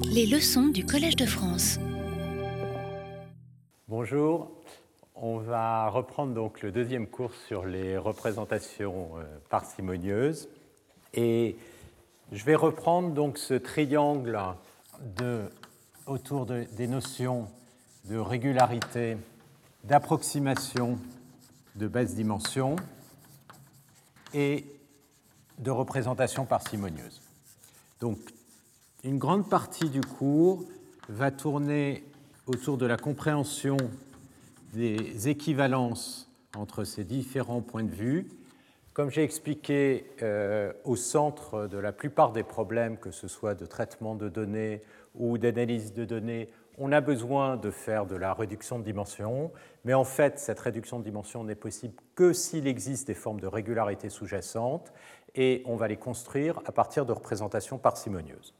Les leçons du Collège de France. Bonjour, on va reprendre donc le deuxième cours sur les représentations euh, parcimonieuses et je vais reprendre donc ce triangle de, autour des notions de régularité, d'approximation de basse dimension et de représentation parcimonieuse. Donc, une grande partie du cours va tourner autour de la compréhension des équivalences entre ces différents points de vue. Comme j'ai expliqué, euh, au centre de la plupart des problèmes, que ce soit de traitement de données ou d'analyse de données, on a besoin de faire de la réduction de dimension, mais en fait, cette réduction de dimension n'est possible que s'il existe des formes de régularité sous-jacentes, et on va les construire à partir de représentations parcimonieuses.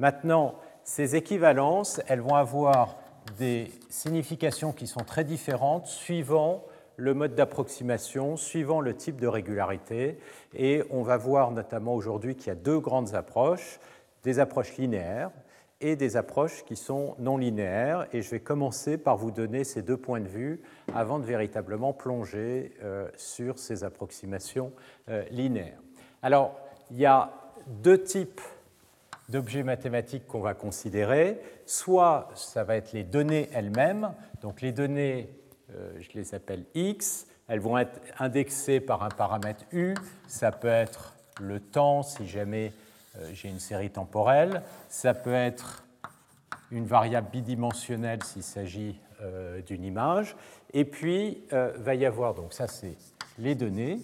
Maintenant, ces équivalences, elles vont avoir des significations qui sont très différentes suivant le mode d'approximation, suivant le type de régularité, et on va voir notamment aujourd'hui qu'il y a deux grandes approches, des approches linéaires, et des approches qui sont non linéaires. Et je vais commencer par vous donner ces deux points de vue avant de véritablement plonger euh, sur ces approximations euh, linéaires. Alors, il y a deux types d'objets mathématiques qu'on va considérer. Soit ça va être les données elles-mêmes, donc les données, euh, je les appelle x, elles vont être indexées par un paramètre u, ça peut être le temps si jamais euh, j'ai une série temporelle. Ça peut être une variable bidimensionnelle s'il s'agit euh, d'une image. Et puis, va y avoir, donc ça c'est les données.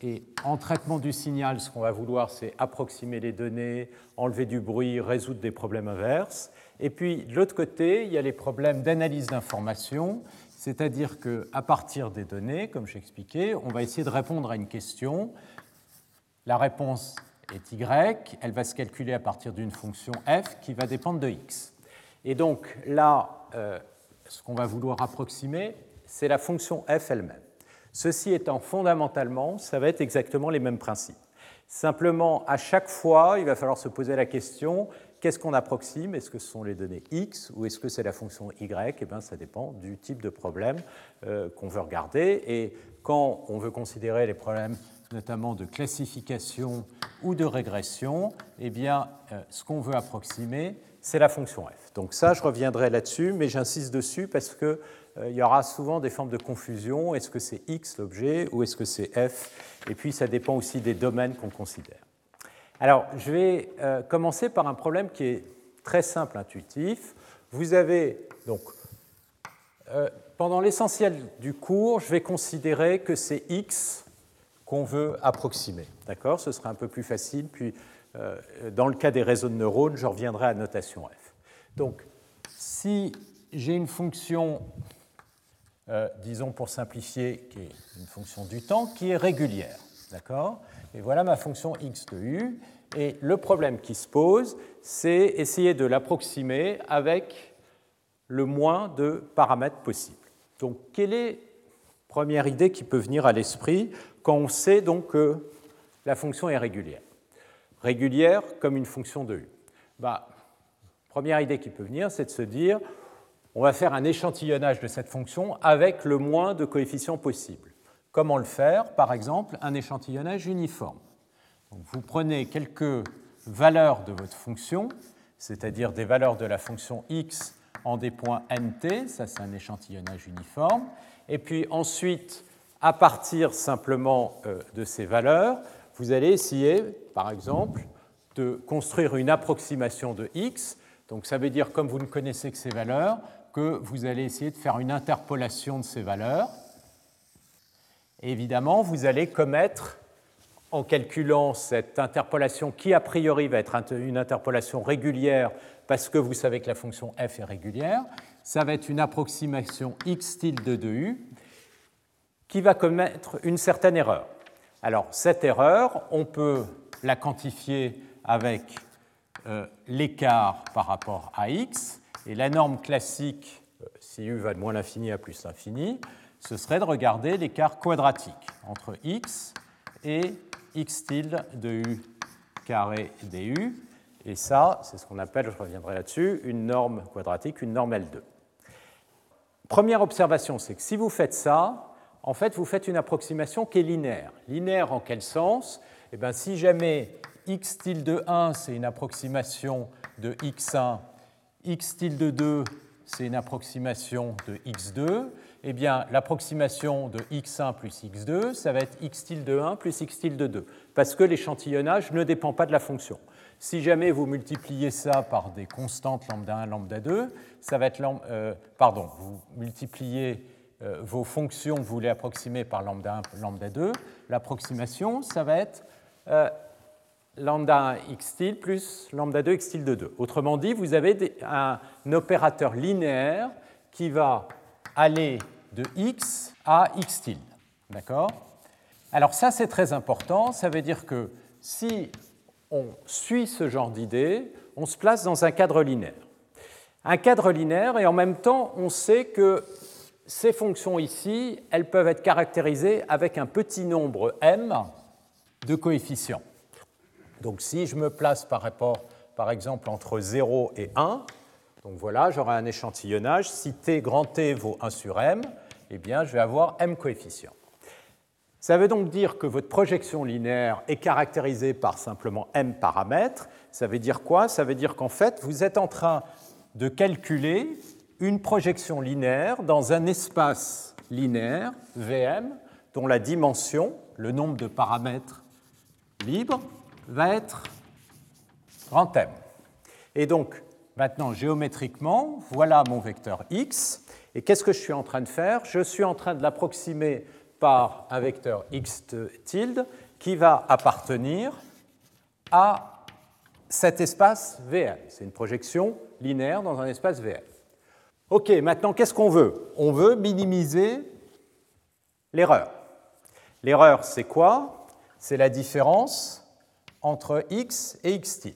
Et en traitement du signal, ce qu'on va vouloir, c'est approximer les données, enlever du bruit, résoudre des problèmes inverses. Et puis, de l'autre côté, il y a les problèmes d'analyse d'information, c'est-à-dire qu'à partir des données, comme j'expliquais, on va essayer de répondre à une question. La réponse est y, elle va se calculer à partir d'une fonction f qui va dépendre de x. Et donc là, euh, ce qu'on va vouloir approximer, c'est la fonction f elle-même. Ceci étant fondamentalement, ça va être exactement les mêmes principes. Simplement, à chaque fois, il va falloir se poser la question qu'est-ce qu'on approxime? Est-ce que ce sont les données x ou est-ce que c'est la fonction y? Eh bien, ça dépend du type de problème euh, qu'on veut regarder. Et quand on veut considérer les problèmes notamment de classification ou de régression, eh bien, euh, ce qu'on veut approximer, c'est la fonction f. Donc ça, je reviendrai là-dessus, mais j'insiste dessus parce qu'il euh, y aura souvent des formes de confusion. Est-ce que c'est x l'objet ou est-ce que c'est f? Et puis, ça dépend aussi des domaines qu'on considère. Alors, je vais euh, commencer par un problème qui est très simple, intuitif. Vous avez donc pendant l'essentiel du cours, je vais considérer que c'est x qu'on veut approximer. D'accord? Ce sera un peu plus facile. Puis, euh, dans le cas des réseaux de neurones, je reviendrai à notation f. Donc, si j'ai une fonction, euh, disons pour simplifier, qui est une fonction du temps, qui est régulière, d'accord? Et voilà ma fonction x de u. Et le problème qui se pose, c'est essayer de l'approximer avec le moins de paramètres possible. Donc, quelle est la première idée qui peut venir à l'esprit quand on sait donc que la fonction est régulière? Régulière comme une fonction de u. Bah, première idée qui peut venir, c'est de se dire on va faire un échantillonnage de cette fonction avec le moins de coefficients possible. Comment le faire Par exemple, un échantillonnage uniforme. vous prenez quelques valeurs de votre fonction, c'est-à-dire des valeurs de la fonction x en des points nt, ça c'est un échantillonnage uniforme, et puis ensuite à partir simplement euh, de ces valeurs, vous allez essayer, par exemple, de construire une approximation de x. Donc ça veut dire, comme vous ne connaissez que ces valeurs, que vous allez essayer de faire une interpolation de ces valeurs. évidemment, vous allez commettre, en calculant cette interpolation qui a priori va être une interpolation régulière parce que vous savez que la fonction f est régulière, ça va être une approximation x tilde de u qui va commettre une certaine erreur. Alors, cette erreur, on peut la quantifier avec euh, l'écart par rapport à x, et la norme classique, euh, si u va de moins l'infini à plus l'infini, ce serait de regarder l'écart quadratique entre x et x tilde de u carré du. Et ça, c'est ce qu'on appelle, je reviendrai là-dessus, une norme quadratique, une norme L2. Première observation, c'est que si vous faites ça, en fait, vous faites une approximation qui est linéaire. Linéaire en quel sens? Eh bien, si jamais x tilde 1, c'est une approximation de x1, x tilde 2, c'est une approximation de x2, eh bien, l'approximation de x1 plus x2, ça va être x tilde 1 plus x tilde 2, parce que l'échantillonnage ne dépend pas de la fonction. Si jamais vous multipliez ça par des constantes lambda 1, lambda 2, ça va être euh, pardon, vous multipliez euh, vos fonctions vous voulez approximer par lambda 1, lambda 2, l'approximation, ça va être euh, lambda 1 x tilde plus lambda 2 x tilde 2. Autrement dit, vous avez un opérateur linéaire qui va aller de x à x tilde. D'accord? Alors ça, c'est très important. Ça veut dire que si on suit ce genre d'idée, on se place dans un cadre linéaire. Un cadre linéaire, et en même temps, on sait que ces fonctions ici, elles peuvent être caractérisées avec un petit nombre m de coefficients. Donc si je me place par rapport, par exemple, entre 0 et 1, donc voilà, j'aurai un échantillonnage. Si t grand T vaut 1 sur m, eh bien, je vais avoir m coefficients. Ça veut donc dire que votre projection linéaire est caractérisée par simplement m paramètres. Ça veut dire quoi? Ça veut dire qu'en fait, vous êtes en train de calculer une projection linéaire dans un espace linéaire, VM, dont la dimension, le nombre de paramètres libres, va être grand M. Et donc, maintenant, géométriquement, voilà mon vecteur x. Et qu'est-ce que je suis en train de faire? Je suis en train de l'approximer par un vecteur x tilde qui va appartenir à cet espace VM. C'est une projection linéaire dans un espace VM. OK, maintenant, qu'est-ce qu'on veut? On veut minimiser l'erreur. L'erreur, c'est quoi? C'est la différence entre x et x tilde.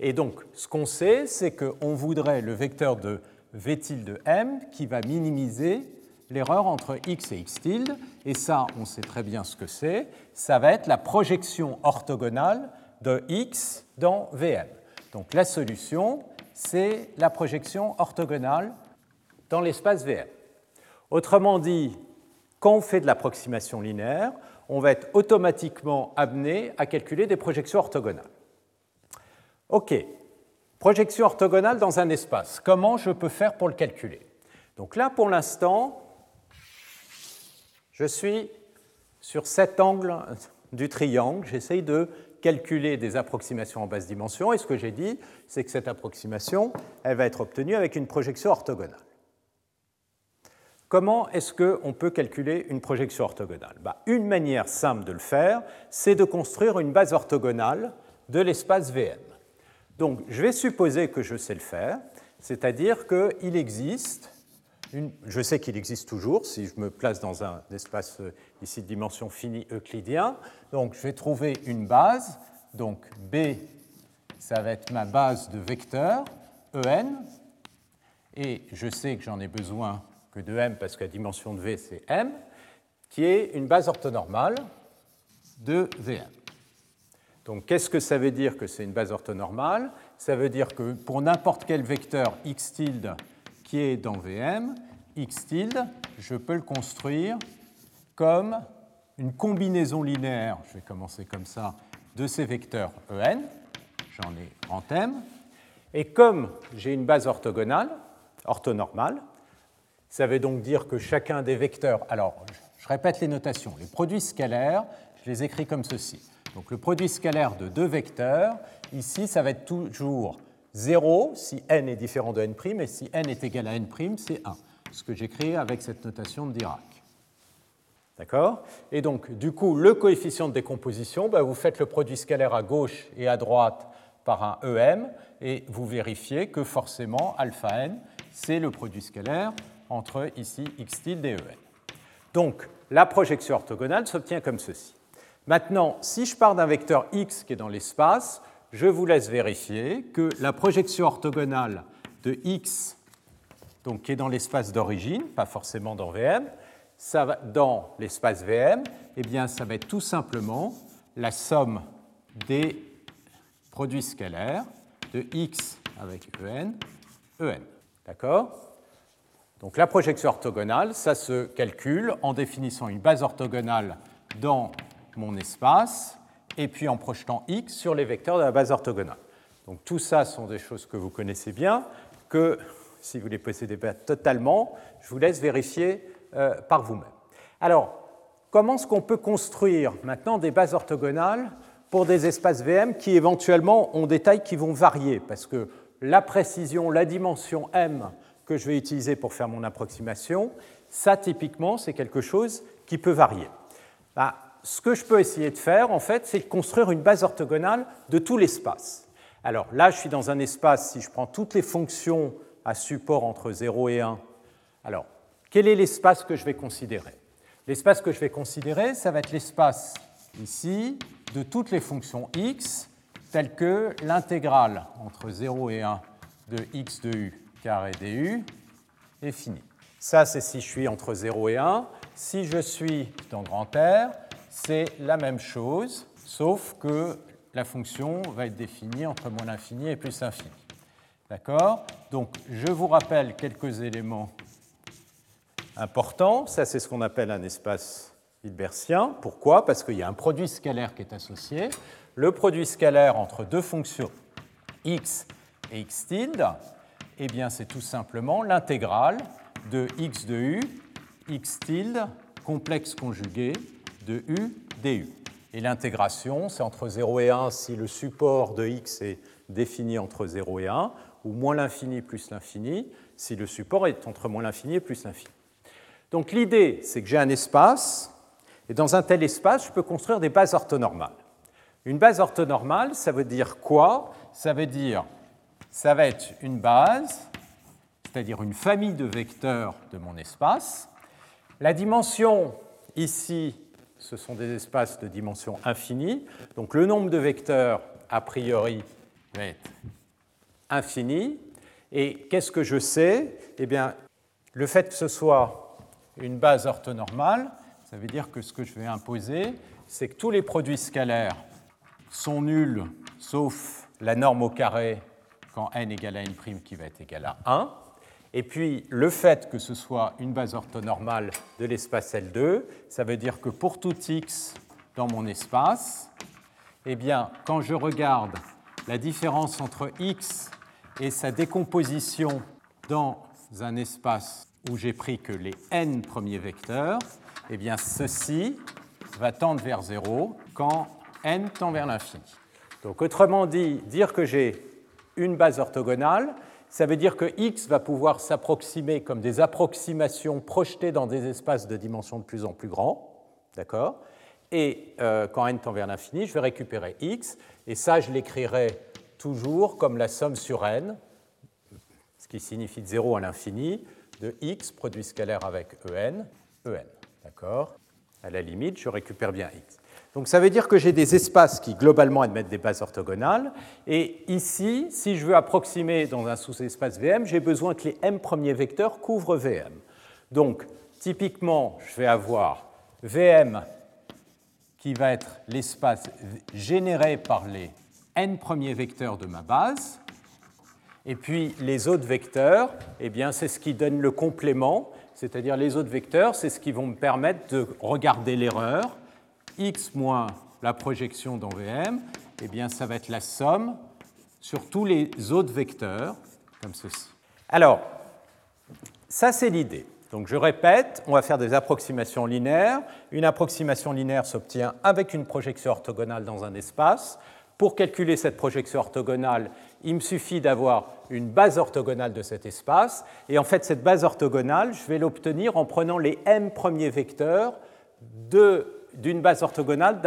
Et donc, ce qu'on sait, c'est qu'on voudrait le vecteur de v tilde m qui va minimiser l'erreur entre x et x tilde, et ça, on sait très bien ce que c'est, ça va être la projection orthogonale de x dans Vm. Donc la solution, c'est la projection orthogonale dans l'espace Vm. Autrement dit, quand on fait de l'approximation linéaire, on va être automatiquement amené à calculer des projections orthogonales. OK, projection orthogonale dans un espace. Comment je peux faire pour le calculer? Donc là, pour l'instant, je suis sur cet angle du triangle, j'essaye de calculer des approximations en basse dimension, et ce que j'ai dit, c'est que cette approximation, elle va être obtenue avec une projection orthogonale. Comment est-ce qu'on peut calculer une projection orthogonale? Bah, Une manière simple de le faire, c'est de construire une base orthogonale de l'espace VM. Donc, je vais supposer que je sais le faire, c'est-à-dire qu'il existe je sais qu'il existe toujours si je me place dans un espace euh, ici de dimension finie euclidien. Donc je vais trouver une base. Donc B, ça va être ma base de vecteurs, En. Et je sais que j'en ai besoin que de M parce que la dimension de V, c'est M, qui est une base orthonormale de Vm. Donc qu'est-ce que ça veut dire que c'est une base orthonormale? Ça veut dire que pour n'importe quel vecteur x tilde qui est dans VM, x tilde, je peux le construire comme une combinaison linéaire, je vais commencer comme ça, de ces vecteurs En, j'en ai en thème, et comme j'ai une base orthogonale, orthonormale, ça veut donc dire que chacun des vecteurs, alors je répète les notations, les produits scalaires, je les écris comme ceci. Donc le produit scalaire de deux vecteurs, ici ça va être toujours 0 si n est différent de n', et si n est égal à n', c'est 1. Ce que créé avec cette notation de Dirac. D'accord? Et donc, du coup, le coefficient de décomposition, ben, vous faites le produit scalaire à gauche et à droite par un EM, et vous vérifiez que forcément, alpha n, c'est le produit scalaire entre ici x tilde et En. Donc, la projection orthogonale s'obtient comme ceci. Maintenant, si je pars d'un vecteur x qui est dans l'espace, je vous laisse vérifier que la projection orthogonale de x, donc qui est dans l'espace d'origine, pas forcément dans VM, ça va, dans l'espace VM, eh bien, ça va être tout simplement la somme des produits scalaires de x avec en, en. D'accord? Donc la projection orthogonale, ça se calcule en définissant une base orthogonale dans mon espace et puis en projetant x sur les vecteurs de la base orthogonale. Donc tout ça sont des choses que vous connaissez bien, que si vous les possédez pas totalement, je vous laisse vérifier euh, par vous-même. Alors, comment est-ce qu'on peut construire maintenant des bases orthogonales pour des espaces VM qui éventuellement ont des tailles qui vont varier? Parce que la précision, la dimension M que je vais utiliser pour faire mon approximation, ça typiquement, c'est quelque chose qui peut varier. Bah, ce que je peux essayer de faire, en fait, c'est de construire une base orthogonale de tout l'espace. Alors là, je suis dans un espace, si je prends toutes les fonctions à support entre 0 et 1, alors quel est l'espace que je vais considérer? L'espace que je vais considérer, ça va être l'espace ici de toutes les fonctions x, telles que l'intégrale entre 0 et 1 de x de u carré du est finie. Ça, c'est si je suis entre 0 et 1. Si je suis dans grand R, c'est la même chose, sauf que la fonction va être définie entre moins l'infini et plus l'infini. D'accord? Donc, je vous rappelle quelques éléments importants. Ça, c'est ce qu'on appelle un espace hilbertien. Pourquoi? Parce qu'il y a un produit scalaire qui est associé. Le produit scalaire entre deux fonctions x et x tilde, eh bien, c'est tout simplement l'intégrale de x de u, x tilde, complexe conjugué de u du. Et l'intégration, c'est entre 0 et 1 si le support de x est défini entre 0 et 1, ou moins l'infini plus l'infini si le support est entre moins l'infini et plus l'infini. Donc l'idée, c'est que j'ai un espace, et dans un tel espace, je peux construire des bases orthonormales. Une base orthonormale, ça veut dire quoi? Ça veut dire, ça va être une base, c'est-à-dire une famille de vecteurs de mon espace. La dimension ici ce sont des espaces de dimension infinie. Donc le nombre de vecteurs, a priori, va être infini. Et qu'est-ce que je sais? Eh bien, le fait que ce soit une base orthonormale, ça veut dire que ce que je vais imposer, c'est que tous les produits scalaires sont nuls, sauf la norme au carré quand n égale à n' qui va être égal à 1. Et puis, le fait que ce soit une base orthonormale de l'espace L2, ça veut dire que pour tout x dans mon espace, eh bien, quand je regarde la différence entre x et sa décomposition dans un espace où j'ai pris que les n premiers vecteurs, eh bien, ceci va tendre vers 0 quand n tend vers l'infini. Donc, autrement dit, dire que j'ai une base orthogonale, ça veut dire que x va pouvoir s'approximer comme des approximations projetées dans des espaces de dimension de plus en plus grands. D'accord? Et euh, quand n tend vers l'infini, je vais récupérer x. Et ça, je l'écrirai toujours comme la somme sur n, ce qui signifie de 0 à l'infini, de x, produit scalaire avec en, en. D'accord? À la limite, je récupère bien x. Donc ça veut dire que j'ai des espaces qui globalement admettent des bases orthogonales. Et ici, si je veux approximer dans un sous-espace VM, j'ai besoin que les m premiers vecteurs couvrent VM. Donc typiquement, je vais avoir VM qui va être l'espace généré par les n premiers vecteurs de ma base. Et puis les autres vecteurs, eh bien, c'est ce qui donne le complément, c'est-à-dire les autres vecteurs, c'est ce qui vont me permettre de regarder l'erreur x moins la projection dans VM, eh bien, ça va être la somme sur tous les autres vecteurs, comme ceci. Alors, ça, c'est l'idée. Donc, je répète, on va faire des approximations linéaires. Une approximation linéaire s'obtient avec une projection orthogonale dans un espace. Pour calculer cette projection orthogonale, il me suffit d'avoir une base orthogonale de cet espace. Et en fait, cette base orthogonale, je vais l'obtenir en prenant les m premiers vecteurs de d'une base orthogonale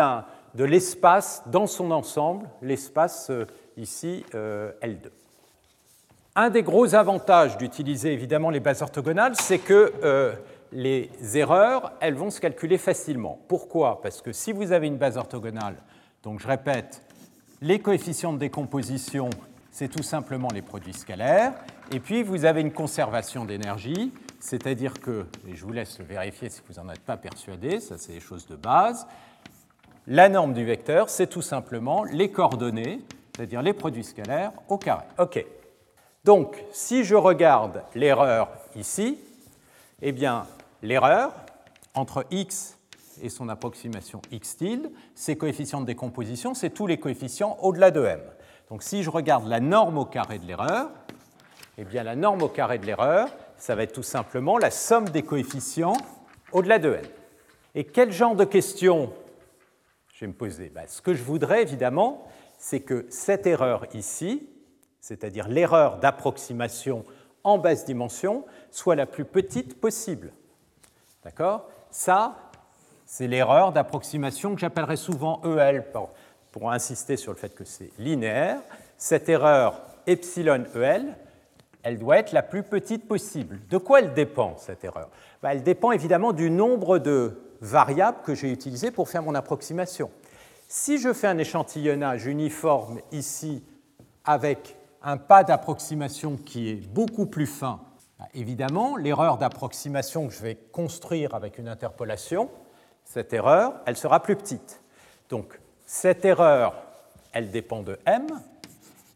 de l'espace dans son ensemble, l'espace euh, ici euh, L2. Un des gros avantages d'utiliser évidemment les bases orthogonales, c'est que euh, les erreurs, elles vont se calculer facilement. Pourquoi? Parce que si vous avez une base orthogonale, donc je répète, les coefficients de décomposition, c'est tout simplement les produits scalaires, et puis vous avez une conservation d'énergie, c'est-à-dire que, et je vous laisse vérifier si vous n'en êtes pas persuadé, ça c'est des choses de base, la norme du vecteur, c'est tout simplement les coordonnées c'est-à-dire les produits scalaires au carré. OK. Donc, si je regarde l'erreur ici, eh bien, l'erreur entre x et son approximation x tilde, ces coefficients de décomposition, c'est tous les coefficients au-delà de m. Donc si je regarde la norme au carré de l'erreur, eh bien la norme au carré de l'erreur, ça va être tout simplement la somme des coefficients au-delà de n. Et quel genre de questions je vais me poser? Ben, Ce que je voudrais évidemment, c'est que cette erreur ici, c'est-à-dire l'erreur d'approximation en basse dimension, soit la plus petite possible. D'accord? Ça, c'est l'erreur d'approximation que j'appellerai souvent EL pour, pour, insister sur le fait que c'est linéaire. Cette erreur epsilon EL, elle doit être la plus petite possible. De quoi elle dépend, cette erreur? Ben, Elle dépend évidemment du nombre de variables que j'ai utilisées pour faire mon approximation. Si je fais un échantillonnage uniforme ici avec un pas d'approximation qui est beaucoup plus fin, ben, évidemment, l'erreur d'approximation que je vais construire avec une interpolation, cette erreur, elle sera plus petite. Donc, cette erreur, elle dépend de m,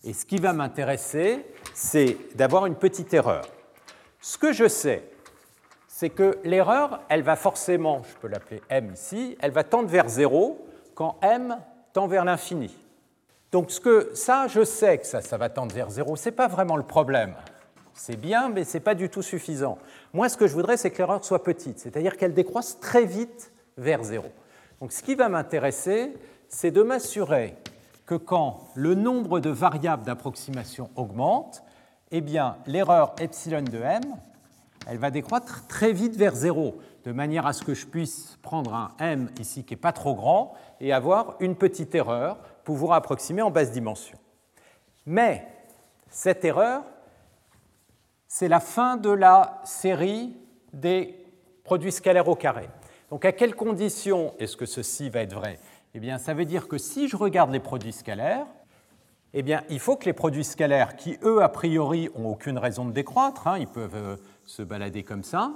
et ce qui va m'intéresser, c'est d'avoir une petite erreur. Ce que je sais, c'est que l'erreur, elle va forcément, je peux l'appeler m ici, elle va tendre vers 0 quand m tend vers l'infini. Donc ce que, ça, je sais que ça, ça va tendre vers 0, ce n'est pas vraiment le problème. C'est bien, mais ce n'est pas du tout suffisant. Moi, ce que je voudrais, c'est que l'erreur soit petite, c'est-à-dire qu'elle décroisse très vite vers 0. Donc ce qui va m'intéresser, c'est de m'assurer que quand le nombre de variables d'approximation augmente, eh bien l'erreur epsilon de m, elle va décroître très vite vers 0, de manière à ce que je puisse prendre un m ici qui n'est pas trop grand et avoir une petite erreur, pouvoir approximer en basse dimension. Mais cette erreur, c'est la fin de la série des produits scalaires au carré. Donc à quelles conditions est-ce que ceci va être vrai? Eh bien, ça veut dire que si je regarde les produits scalaires, eh bien, il faut que les produits scalaires, qui eux, a priori, ont aucune raison de décroître, hein, ils peuvent euh, se balader comme ça,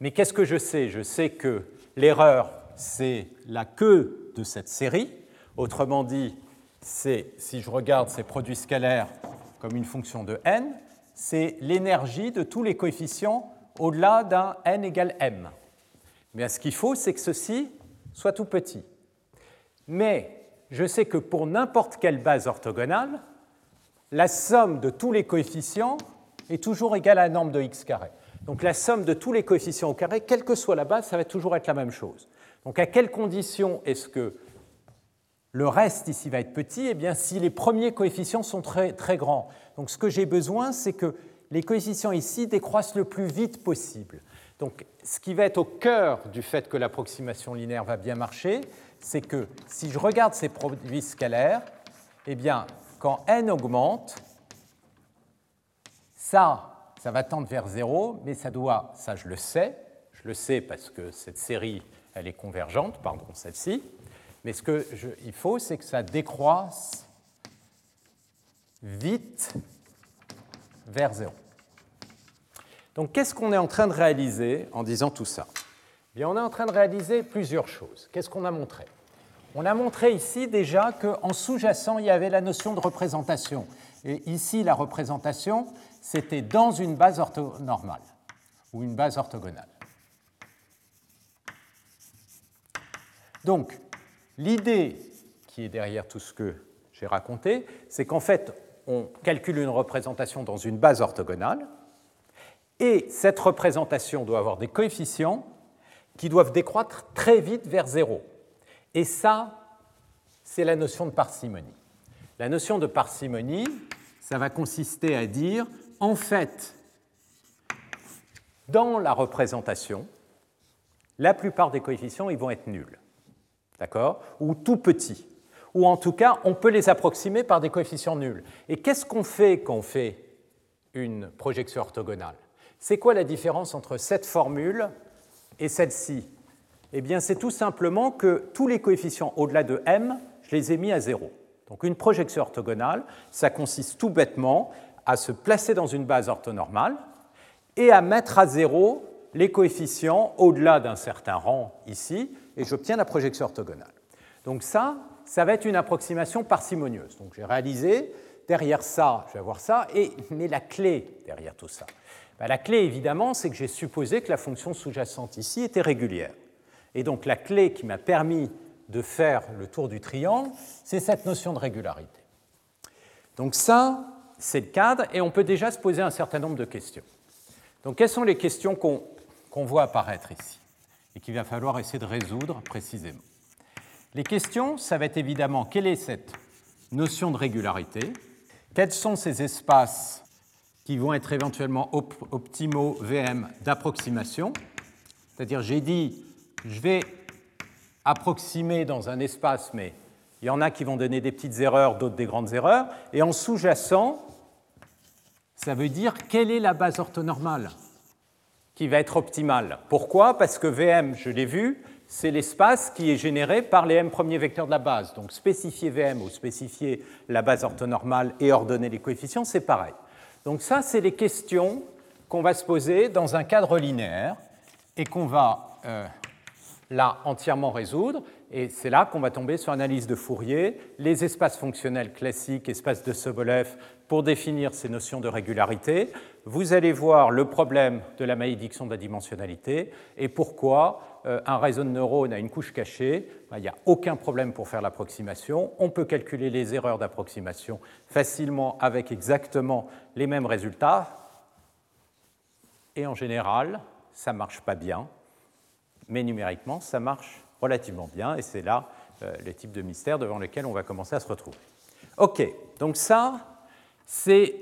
mais qu'est-ce que je sais? Je sais que l'erreur, c'est la queue de cette série. Autrement dit, c'est, si je regarde ces produits scalaires comme une fonction de n, c'est l'énergie de tous les coefficients au-delà d'un n égale m. Mais ce qu'il faut, c'est que ceci soit tout petit. Mais je sais que pour n'importe quelle base orthogonale, la somme de tous les coefficients est toujours égale à la norme de x carré. Donc la somme de tous les coefficients au carré, quelle que soit la base, ça va toujours être la même chose. Donc à quelles conditions est-ce que le reste ici va être petit? Eh bien si les premiers coefficients sont très, très grands. Donc ce que j'ai besoin, c'est que les coefficients ici décroissent le plus vite possible. Donc, ce qui va être au cœur du fait que l'approximation linéaire va bien marcher, c'est que si je regarde ces produits scalaires, eh bien, quand n augmente, ça, va tendre vers 0, mais ça doit, ça je le sais, je le sais parce que cette série, elle est convergente, pardon, celle-ci, mais ce qu'il faut, c'est que ça décroisse vite vers 0. Donc qu'est-ce qu'on est en train de réaliser en disant tout ça? Bien, On est en train de réaliser plusieurs choses. Qu'est-ce qu'on a montré? On a montré ici déjà qu'en sous-jacent, il y avait la notion de représentation. Et ici, la représentation, c'était dans une base orthonormale ou une base orthogonale. Donc, l'idée qui est derrière tout ce que j'ai raconté, c'est qu'en fait, on calcule une représentation dans une base orthogonale, et cette représentation doit avoir des coefficients qui doivent décroître très vite vers zéro. Et ça, c'est la notion de parcimonie. La notion de parcimonie, ça va consister à dire, en fait, dans la représentation, la plupart des coefficients ils vont être nuls, d'accord? Ou tout petits. Ou en tout cas, on peut les approximer par des coefficients nuls. Et qu'est-ce qu'on fait quand on fait une projection orthogonale? C'est quoi la différence entre cette formule et celle-ci Eh bien, c'est tout simplement que tous les coefficients au-delà de m, je les ai mis à zéro. Donc une projection orthogonale, ça consiste tout bêtement à se placer dans une base orthonormale et à mettre à zéro les coefficients au-delà d'un certain rang ici, et j'obtiens la projection orthogonale. Donc ça, ça va être une approximation parcimonieuse. Donc j'ai réalisé, derrière ça, je vais avoir ça, et, mais la clé derrière tout ça ben, La clé, évidemment, c'est que j'ai supposé que la fonction sous-jacente ici était régulière. Et donc la clé qui m'a permis de faire le tour du triangle, c'est cette notion de régularité. Donc ça, c'est le cadre, et on peut déjà se poser un certain nombre de questions. Donc quelles sont les questions qu'on voit apparaître ici et qu'il va falloir essayer de résoudre précisément? Les questions, ça va être évidemment quelle est cette notion de régularité, quels sont ces espaces qui vont être éventuellement optimaux VM d'approximation, c'est-à-dire j'ai dit je vais approximer dans un espace, mais il y en a qui vont donner des petites erreurs, d'autres des grandes erreurs. Et en sous-jacent, ça veut dire quelle est la base orthonormale qui va être optimale? Pourquoi? Parce que VM, je l'ai vu, c'est l'espace qui est généré par les m premiers vecteurs de la base. Donc spécifier VM ou spécifier la base orthonormale et ordonner les coefficients, c'est pareil. Donc ça, c'est les questions qu'on va se poser dans un cadre linéaire et qu'on va euh, là entièrement résoudre. Et c'est là qu'on va tomber sur l'analyse de Fourier, les espaces fonctionnels classiques, espaces de Sobolev, pour définir ces notions de régularité. Vous allez voir le problème de la malédiction de la dimensionnalité et pourquoi euh, un réseau de neurones a une couche cachée. Ben, il n'y a aucun problème pour faire l'approximation. On peut calculer les erreurs d'approximation facilement avec exactement les mêmes résultats. Et en général, ça ne marche pas bien mais numériquement, ça marche relativement bien, et c'est là euh, le type de mystère devant lequel on va commencer à se retrouver. OK, donc ça, c'est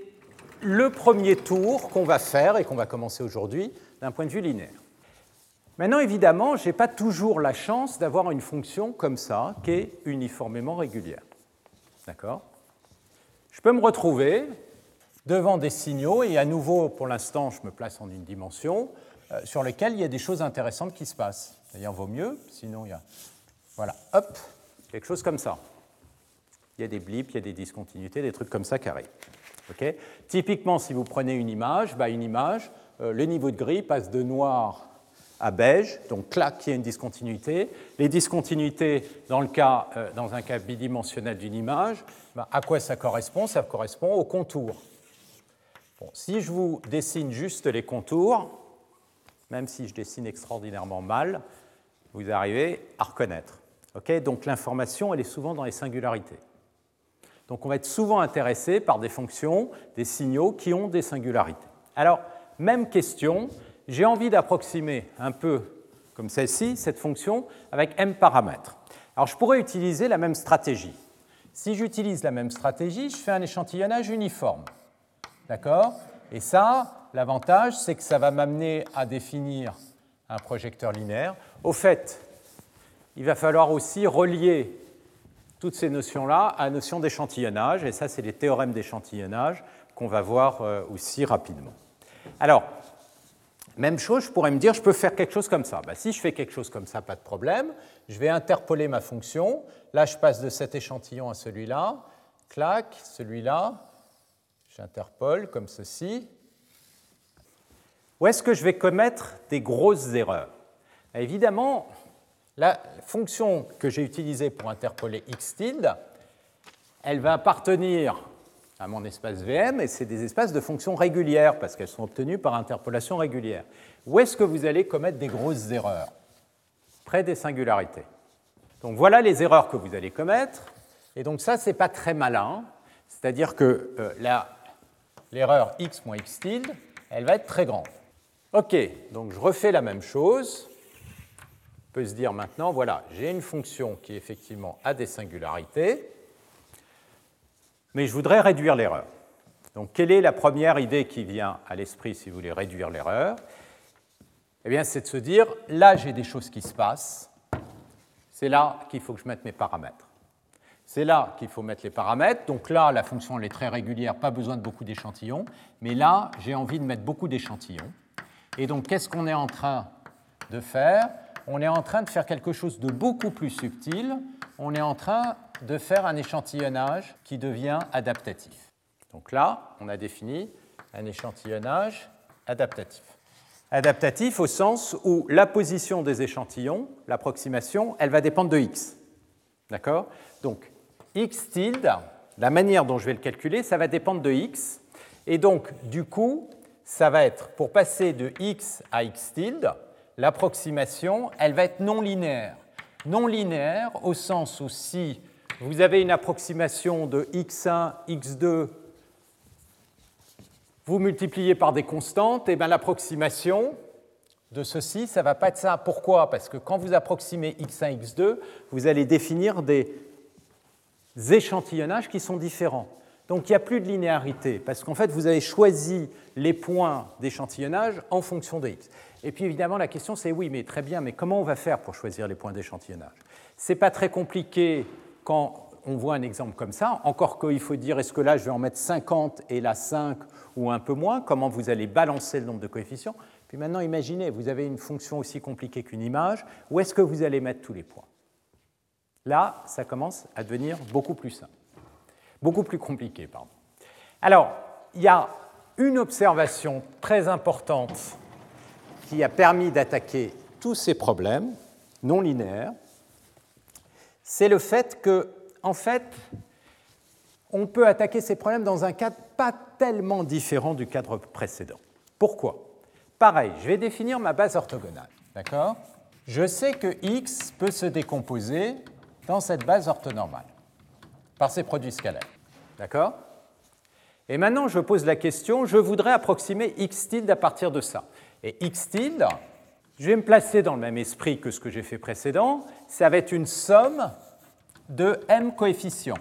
le premier tour qu'on va faire et qu'on va commencer aujourd'hui d'un point de vue linéaire. Maintenant, évidemment, je n'ai pas toujours la chance d'avoir une fonction comme ça, qui est uniformément régulière. D'accord? Je peux me retrouver devant des signaux, et à nouveau, pour l'instant, je me place en une dimension, euh, sur lesquels il y a des choses intéressantes qui se passent. D'ailleurs, vaut mieux, sinon il y a. Voilà, hop, quelque chose comme ça. Il y a des blips, il y a des discontinuités, des trucs comme ça qui arrivent. Typiquement, si vous prenez une image, bah, une image, euh, le niveau de gris passe de noir à beige, donc là, il y a une discontinuité. Les discontinuités, dans, le cas, euh, dans un cas bidimensionnel d'une image, bah, à quoi ça correspond? Ça correspond au contour. Bon, si je vous dessine juste les contours, même si je dessine extraordinairement mal, vous arrivez à reconnaître. Donc l'information, elle est souvent dans les singularités. Donc on va être souvent intéressé par des fonctions, des signaux qui ont des singularités. Alors, même question, j'ai envie d'approximer un peu comme celle-ci, cette fonction, avec m paramètres. Alors je pourrais utiliser la même stratégie. Si j'utilise la même stratégie, je fais un échantillonnage uniforme. D'accord? Et ça, l'avantage, c'est que ça va m'amener à définir un projecteur linéaire. Au fait, il va falloir aussi relier toutes ces notions-là à la notion d'échantillonnage, et ça, c'est les théorèmes d'échantillonnage qu'on va voir euh, aussi rapidement. Alors, même chose, je pourrais me dire, je peux faire quelque chose comme ça. Bah, si je fais quelque chose comme ça, pas de problème. Je vais interpoler ma fonction. Là, je passe de cet échantillon à celui-là. Clac, celui-là. J'interpole comme ceci. Où est-ce que je vais commettre des grosses erreurs? Évidemment, la fonction que j'ai utilisée pour interpoler x tilde, elle va appartenir à mon espace VM, et c'est des espaces de fonctions régulières, parce qu'elles sont obtenues par interpolation régulière. Où est-ce que vous allez commettre des grosses erreurs? Près des singularités. Donc voilà les erreurs que vous allez commettre, et donc ça, ce n'est pas très malin, c'est-à-dire que euh, l'erreur x moins x tilde, elle va être très grande. Ok, donc je refais la même chose. Peut se dire maintenant, voilà, j'ai une fonction qui effectivement a des singularités, mais je voudrais réduire l'erreur. Donc quelle est la première idée qui vient à l'esprit si vous voulez réduire l'erreur? Eh bien, c'est de se dire, là j'ai des choses qui se passent, c'est là qu'il faut que je mette mes paramètres. C'est là qu'il faut mettre les paramètres. Donc là, la fonction elle est très régulière, pas besoin de beaucoup d'échantillons. Mais là, j'ai envie de mettre beaucoup d'échantillons. Et donc, qu'est-ce qu'on est en train de faire? On est en train de faire quelque chose de beaucoup plus subtil. On est en train de faire un échantillonnage qui devient adaptatif. Donc là, on a défini un échantillonnage adaptatif. Adaptatif au sens où la position des échantillons, l'approximation, elle va dépendre de x. D'accord? Donc, x tilde, la manière dont je vais le calculer, ça va dépendre de x. Et donc, du coup, ça va être, pour passer de x à x tilde, l'approximation, elle va être non linéaire. Non linéaire au sens où si vous avez une approximation de x1, x2, vous multipliez par des constantes, et bien l'approximation de ceci, ça ne va pas être ça. Pourquoi? Parce que quand vous approximez x1, x2, vous allez définir des échantillonnages qui sont différents. Donc il n'y a plus de linéarité, parce qu'en fait, vous avez choisi les points d'échantillonnage en fonction de x. Et puis évidemment, la question c'est oui, mais très bien, mais comment on va faire pour choisir les points d'échantillonnage? Ce n'est pas très compliqué quand on voit un exemple comme ça, encore qu'il faut dire est-ce que là je vais en mettre 50 et là 5 ou un peu moins, comment vous allez balancer le nombre de coefficients? Puis maintenant, imaginez, vous avez une fonction aussi compliquée qu'une image, où est-ce que vous allez mettre tous les points? Là, ça commence à devenir beaucoup plus simple beaucoup plus compliqué. Pardon. Alors, il y a une observation très importante qui a permis d'attaquer tous ces problèmes non linéaires, c'est le fait que, en fait, on peut attaquer ces problèmes dans un cadre pas tellement différent du cadre précédent. Pourquoi? Pareil, je vais définir ma base orthogonale. D'accord? Je sais que x peut se décomposer dans cette base orthonormale par ces produits scalaires. D'accord? Et maintenant, je pose la question, je voudrais approximer x tilde à partir de ça. Et x tilde, je vais me placer dans le même esprit que ce que j'ai fait précédent, ça va être une somme de m coefficients.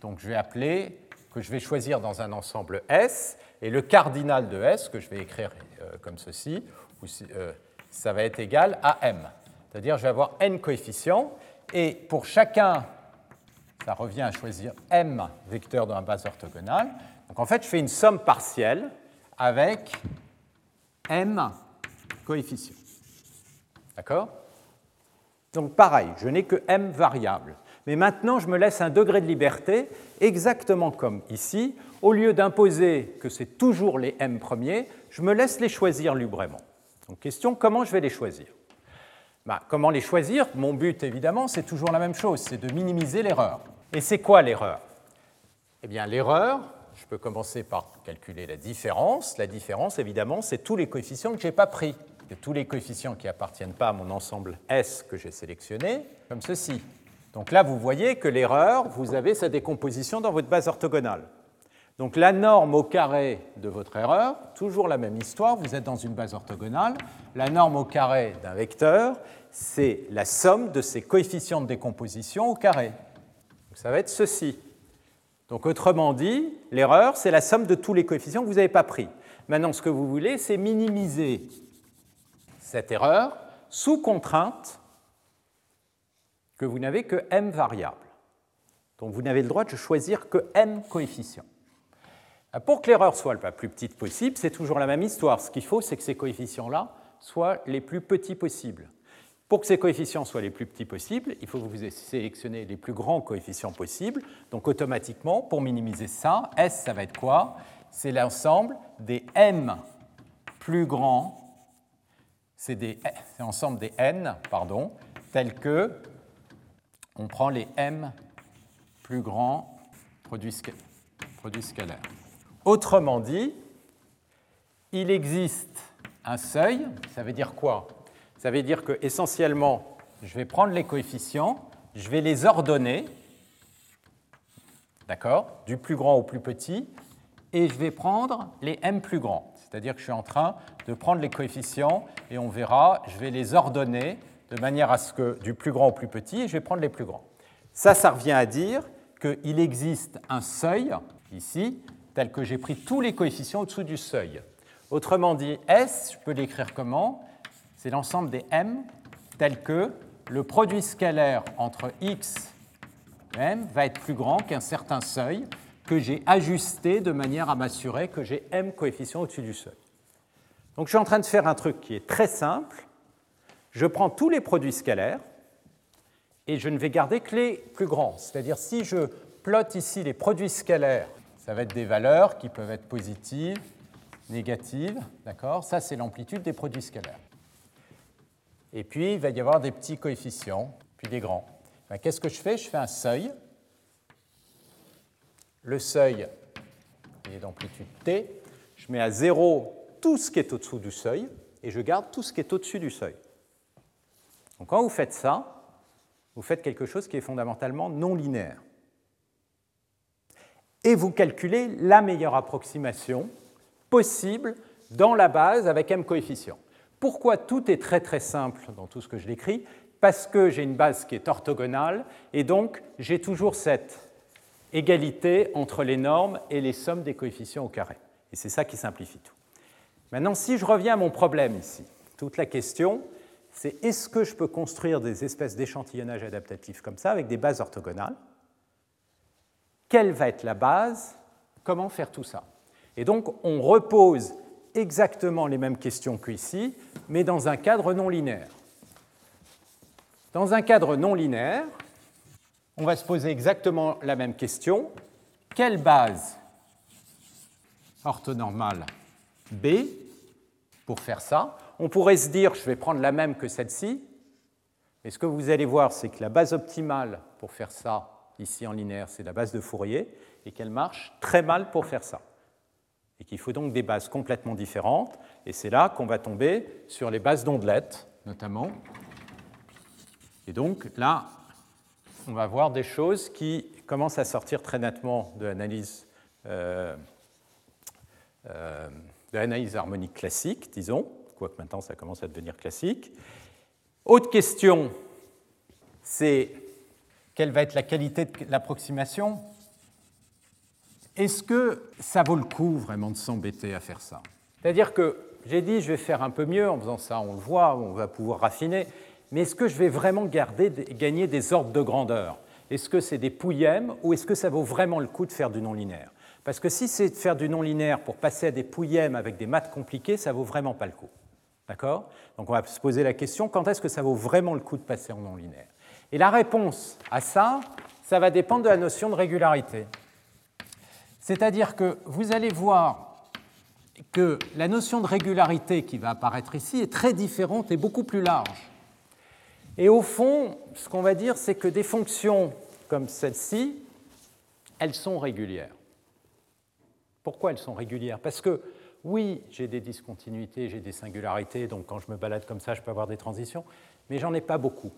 Donc je vais appeler, que je vais choisir dans un ensemble S, et le cardinal de S, que je vais écrire euh, comme ceci, euh, ça va être égal à m. C'est-à-dire je vais avoir n coefficients, et pour chacun ça revient à choisir m vecteurs dans la base orthogonale. Donc en fait, je fais une somme partielle avec m coefficients. D'accord? Donc pareil, je n'ai que m variables. Mais maintenant, je me laisse un degré de liberté, exactement comme ici. Au lieu d'imposer que c'est toujours les m premiers, je me laisse les choisir librement. Donc question, comment je vais les choisir? Bah, comment les choisir? Mon but, évidemment, c'est toujours la même chose, c'est de minimiser l'erreur. Et c'est quoi l'erreur? Eh bien, l'erreur, je peux commencer par calculer la différence. La différence, évidemment, c'est tous les coefficients que je n'ai pas pris. C'est tous les coefficients qui n'appartiennent pas à mon ensemble S que j'ai sélectionné, comme ceci. Donc là, vous voyez que l'erreur, vous avez sa décomposition dans votre base orthogonale. Donc la norme au carré de votre erreur, toujours la même histoire, vous êtes dans une base orthogonale. La norme au carré d'un vecteur, c'est la somme de ses coefficients de décomposition au carré. ça va être ceci. Donc autrement dit, l'erreur, c'est la somme de tous les coefficients que vous n'avez pas pris. Maintenant, ce que vous voulez, c'est minimiser cette erreur sous contrainte que vous n'avez que m variables. Donc vous n'avez le droit de choisir que m coefficients. Pour que l'erreur soit la plus petite possible, c'est toujours la même histoire. Ce qu'il faut, c'est que ces coefficients-là soient les plus petits possibles. Pour que ces coefficients soient les plus petits possibles, il faut que vous sélectionnez les plus grands coefficients possibles. Donc automatiquement, pour minimiser ça, S, ça va être quoi? C'est l'ensemble des m plus grands, c'est l'ensemble des n, pardon, tels que on prend les m plus grands produits scalaires. Autrement dit, il existe un seuil, ça veut dire quoi? Ça veut dire que essentiellement, je vais prendre les coefficients, je vais les ordonner, d'accord, du plus grand au plus petit, et je vais prendre les m plus grands. C'est-à-dire que je suis en train de prendre les coefficients et on verra, je vais les ordonner de manière à ce que du plus grand au plus petit, et je vais prendre les plus grands. Ça, ça revient à dire qu'il existe un seuil ici tel que j'ai pris tous les coefficients au-dessous du seuil. Autrement dit, S, je peux l'écrire comment? C'est l'ensemble des m tel que le produit scalaire entre x et m va être plus grand qu'un certain seuil que j'ai ajusté de manière à m'assurer que j'ai m coefficients au-dessus du seuil. Donc je suis en train de faire un truc qui est très simple. Je prends tous les produits scalaires et je ne vais garder que les plus grands. C'est-à-dire si je plotte ici les produits scalaires ça va être des valeurs qui peuvent être positives, négatives, d'accord? Ça, c'est l'amplitude des produits scalaires. Et puis, il va y avoir des petits coefficients, puis des grands. ben, qu'est-ce que je fais? Je fais un seuil. Le seuil est d'amplitude t. Je mets à 0 tout ce qui est au-dessous du seuil et je garde tout ce qui est au-dessus du seuil. Donc quand vous faites ça, vous faites quelque chose qui est fondamentalement non linéaire. Et vous calculez la meilleure approximation possible dans la base avec m coefficients. Pourquoi tout est très très simple dans tout ce que je décris? Parce que j'ai une base qui est orthogonale et donc j'ai toujours cette égalité entre les normes et les sommes des coefficients au carré. Et c'est ça qui simplifie tout. Maintenant, si je reviens à mon problème ici, toute la question, c'est est-ce que je peux construire des espèces d'échantillonnage adaptatifs comme ça avec des bases orthogonales? Quelle va être la base? Comment faire tout ça? Et donc, on repose exactement les mêmes questions qu'ici, mais dans un cadre non linéaire. Dans un cadre non linéaire, on va se poser exactement la même question. Quelle base orthonormale B pour faire ça? On pourrait se dire, je vais prendre la même que celle-ci, mais ce que vous allez voir, c'est que la base optimale pour faire ça, ici en linéaire, c'est la base de Fourier, et qu'elle marche très mal pour faire ça et qu'il faut donc des bases complètement différentes. Et c'est là qu'on va tomber sur les bases d'ondelettes, notamment. Et donc là, on va voir des choses qui commencent à sortir très nettement de l'analyse euh, euh, harmonique classique, disons, quoique maintenant ça commence à devenir classique. Autre question, c'est quelle va être la qualité de l'approximation est-ce que ça vaut le coup vraiment de s'embêter à faire ça? C'est-à-dire que j'ai dit je vais faire un peu mieux en faisant ça, on le voit, on va pouvoir raffiner, mais est-ce que je vais vraiment garder, gagner des ordres de grandeur? Est-ce que c'est des pouillèmes ou est-ce que ça vaut vraiment le coup de faire du non-linéaire? Parce que si c'est de faire du non-linéaire pour passer à des pouillèmes avec des maths compliquées, ça vaut vraiment pas le coup. D'accord? Donc on va se poser la question quand est-ce que ça vaut vraiment le coup de passer en non-linéaire? Et la réponse à ça, ça va dépendre de la notion de régularité. C'est-à-dire que vous allez voir que la notion de régularité qui va apparaître ici est très différente et beaucoup plus large. Et au fond, ce qu'on va dire, c'est que des fonctions comme celle-ci, elles sont régulières. Pourquoi elles sont régulières? Parce que oui, j'ai des discontinuités, j'ai des singularités, donc quand je me balade comme ça, je peux avoir des transitions, mais j'en ai pas beaucoup.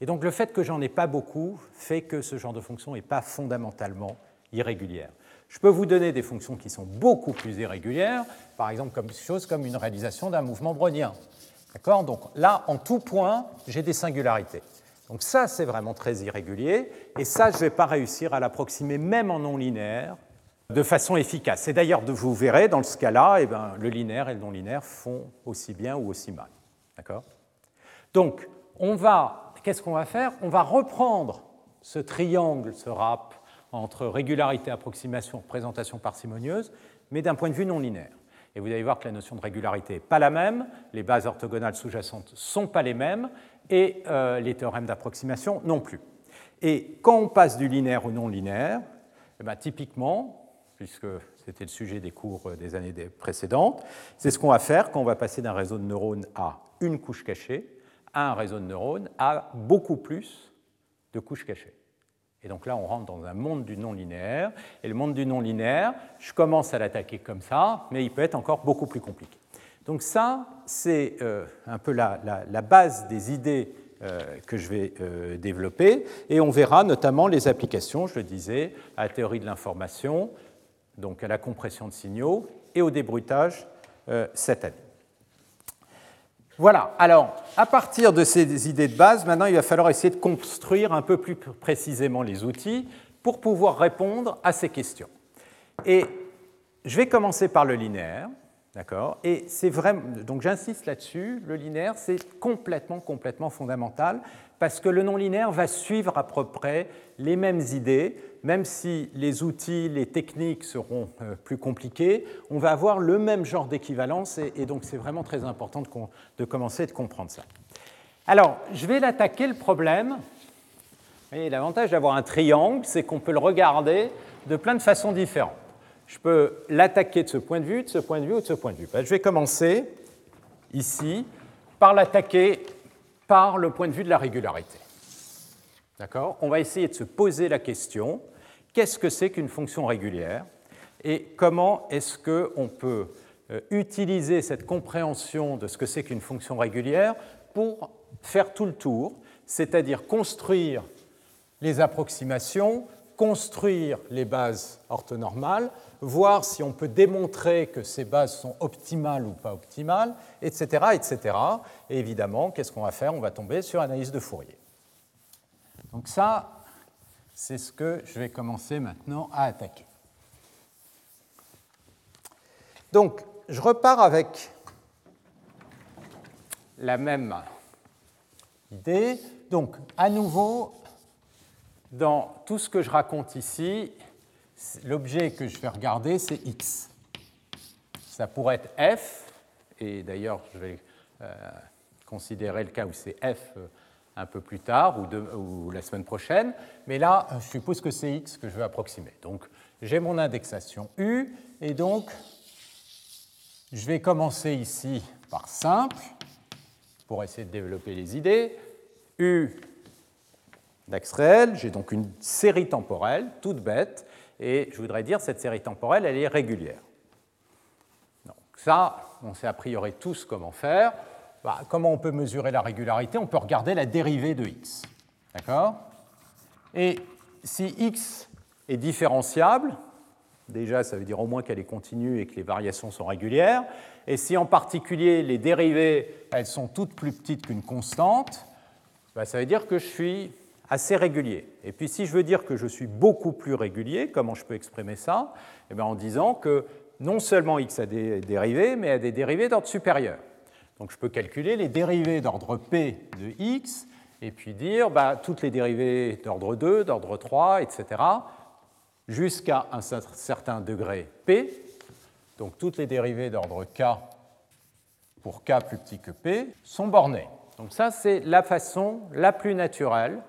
Et donc le fait que j'en ai pas beaucoup fait que ce genre de fonction n'est pas fondamentalement irrégulières. Je peux vous donner des fonctions qui sont beaucoup plus irrégulières, par exemple comme chose comme une réalisation d'un mouvement brownien. D'accord? Donc là, en tout point, j'ai des singularités. Donc ça, c'est vraiment très irrégulier, et ça, je ne vais pas réussir à l'approximer même en non linéaire de façon efficace. Et d'ailleurs, vous verrez, dans ce cas-là, eh ben, le linéaire et le non linéaire font aussi bien ou aussi mal. D'accord? Donc, on va, qu'est-ce qu'on va faire? On va reprendre ce triangle, ce rap, entre régularité, approximation, représentation parcimonieuse, mais d'un point de vue non linéaire. Et vous allez voir que la notion de régularité n'est pas la même, les bases orthogonales sous-jacentes ne sont pas les mêmes, et euh, les théorèmes d'approximation non plus. Et quand on passe du linéaire au non linéaire, eh ben, typiquement, puisque c'était le sujet des cours des années précédentes, c'est ce qu'on va faire quand on va passer d'un réseau de neurones à une couche cachée, à un réseau de neurones à beaucoup plus de couches cachées. Et donc là, on rentre dans un monde du non-linéaire. Et le monde du non-linéaire, je commence à l'attaquer comme ça, mais il peut être encore beaucoup plus compliqué. Donc ça, c'est euh, un peu la, base des idées euh, que je vais euh, développer. Et on verra notamment les applications, je le disais, à la théorie de l'information, donc à la compression de signaux et au débruitage cette année. Voilà, alors à partir de ces idées de base, maintenant il va falloir essayer de construire un peu plus précisément les outils pour pouvoir répondre à ces questions. Et je vais commencer par le linéaire, d'accord Et c'est vraiment, donc j'insiste là-dessus, le linéaire c'est complètement, complètement fondamental parce que le non linéaire va suivre à peu près les mêmes idées, même si les outils, les techniques seront euh, plus compliqués, on va avoir le même genre d'équivalence et, donc c'est vraiment très important de, commencer de comprendre ça. Alors, je vais l'attaquer le problème. L'avantage d'avoir un triangle, c'est qu'on peut le regarder de plein de façons différentes. Je peux l'attaquer de ce point de vue, de ce point de vue ou de ce point de vue. Ben, je vais commencer ici par l'attaquer par le point de vue de la régularité. D'accord? On va essayer de se poser la question qu'est-ce que c'est qu'une fonction régulière? Et comment est-ce qu'on peut euh, utiliser cette compréhension de ce que c'est qu'une fonction régulière pour faire tout le tour, c'est-à-dire construire les approximations, construire les bases orthonormales, voir si on peut démontrer que ces bases sont optimales ou pas optimales, etc. etc. Et évidemment, qu'est-ce qu'on va faire? On va tomber sur l'analyse de Fourier. Donc ça, c'est ce que je vais commencer maintenant à attaquer. Donc, je repars avec la même idée. Donc, à nouveau, dans tout ce que je raconte ici, l'objet que je vais regarder, c'est x. Ça pourrait être f, et d'ailleurs, je vais euh, considérer le cas où c'est f euh, un peu plus tard ou, la semaine prochaine, mais là, je suppose que c'est x que je veux approximer. Donc, j'ai mon indexation u, et donc, je vais commencer ici par simple, pour essayer de développer les idées. u d'axe réel, j'ai donc une série temporelle, toute bête, et je voudrais dire cette série temporelle, elle est régulière. Donc ça, on sait a priori tous comment faire. Bah, comment on peut mesurer la régularité? On peut regarder la dérivée de x. D'accord? Et si x est différenciable, déjà ça veut dire au moins qu'elle est continue et que les variations sont régulières, et si en particulier les dérivées, elles sont toutes plus petites qu'une constante, bah, ça veut dire que je suis assez régulier. Et puis si je veux dire que je suis beaucoup plus régulier, comment je peux exprimer ça? Eh bien, En disant que non seulement x a des dérivées, mais a des dérivées d'ordre supérieur. Donc je peux calculer les dérivées d'ordre p de x et puis dire bah, toutes les dérivées d'ordre 2, d'ordre 3, etc., jusqu'à un certain degré p. Donc toutes les dérivées d'ordre k pour k plus petit que p sont bornées. Donc ça, c'est la façon la plus naturelle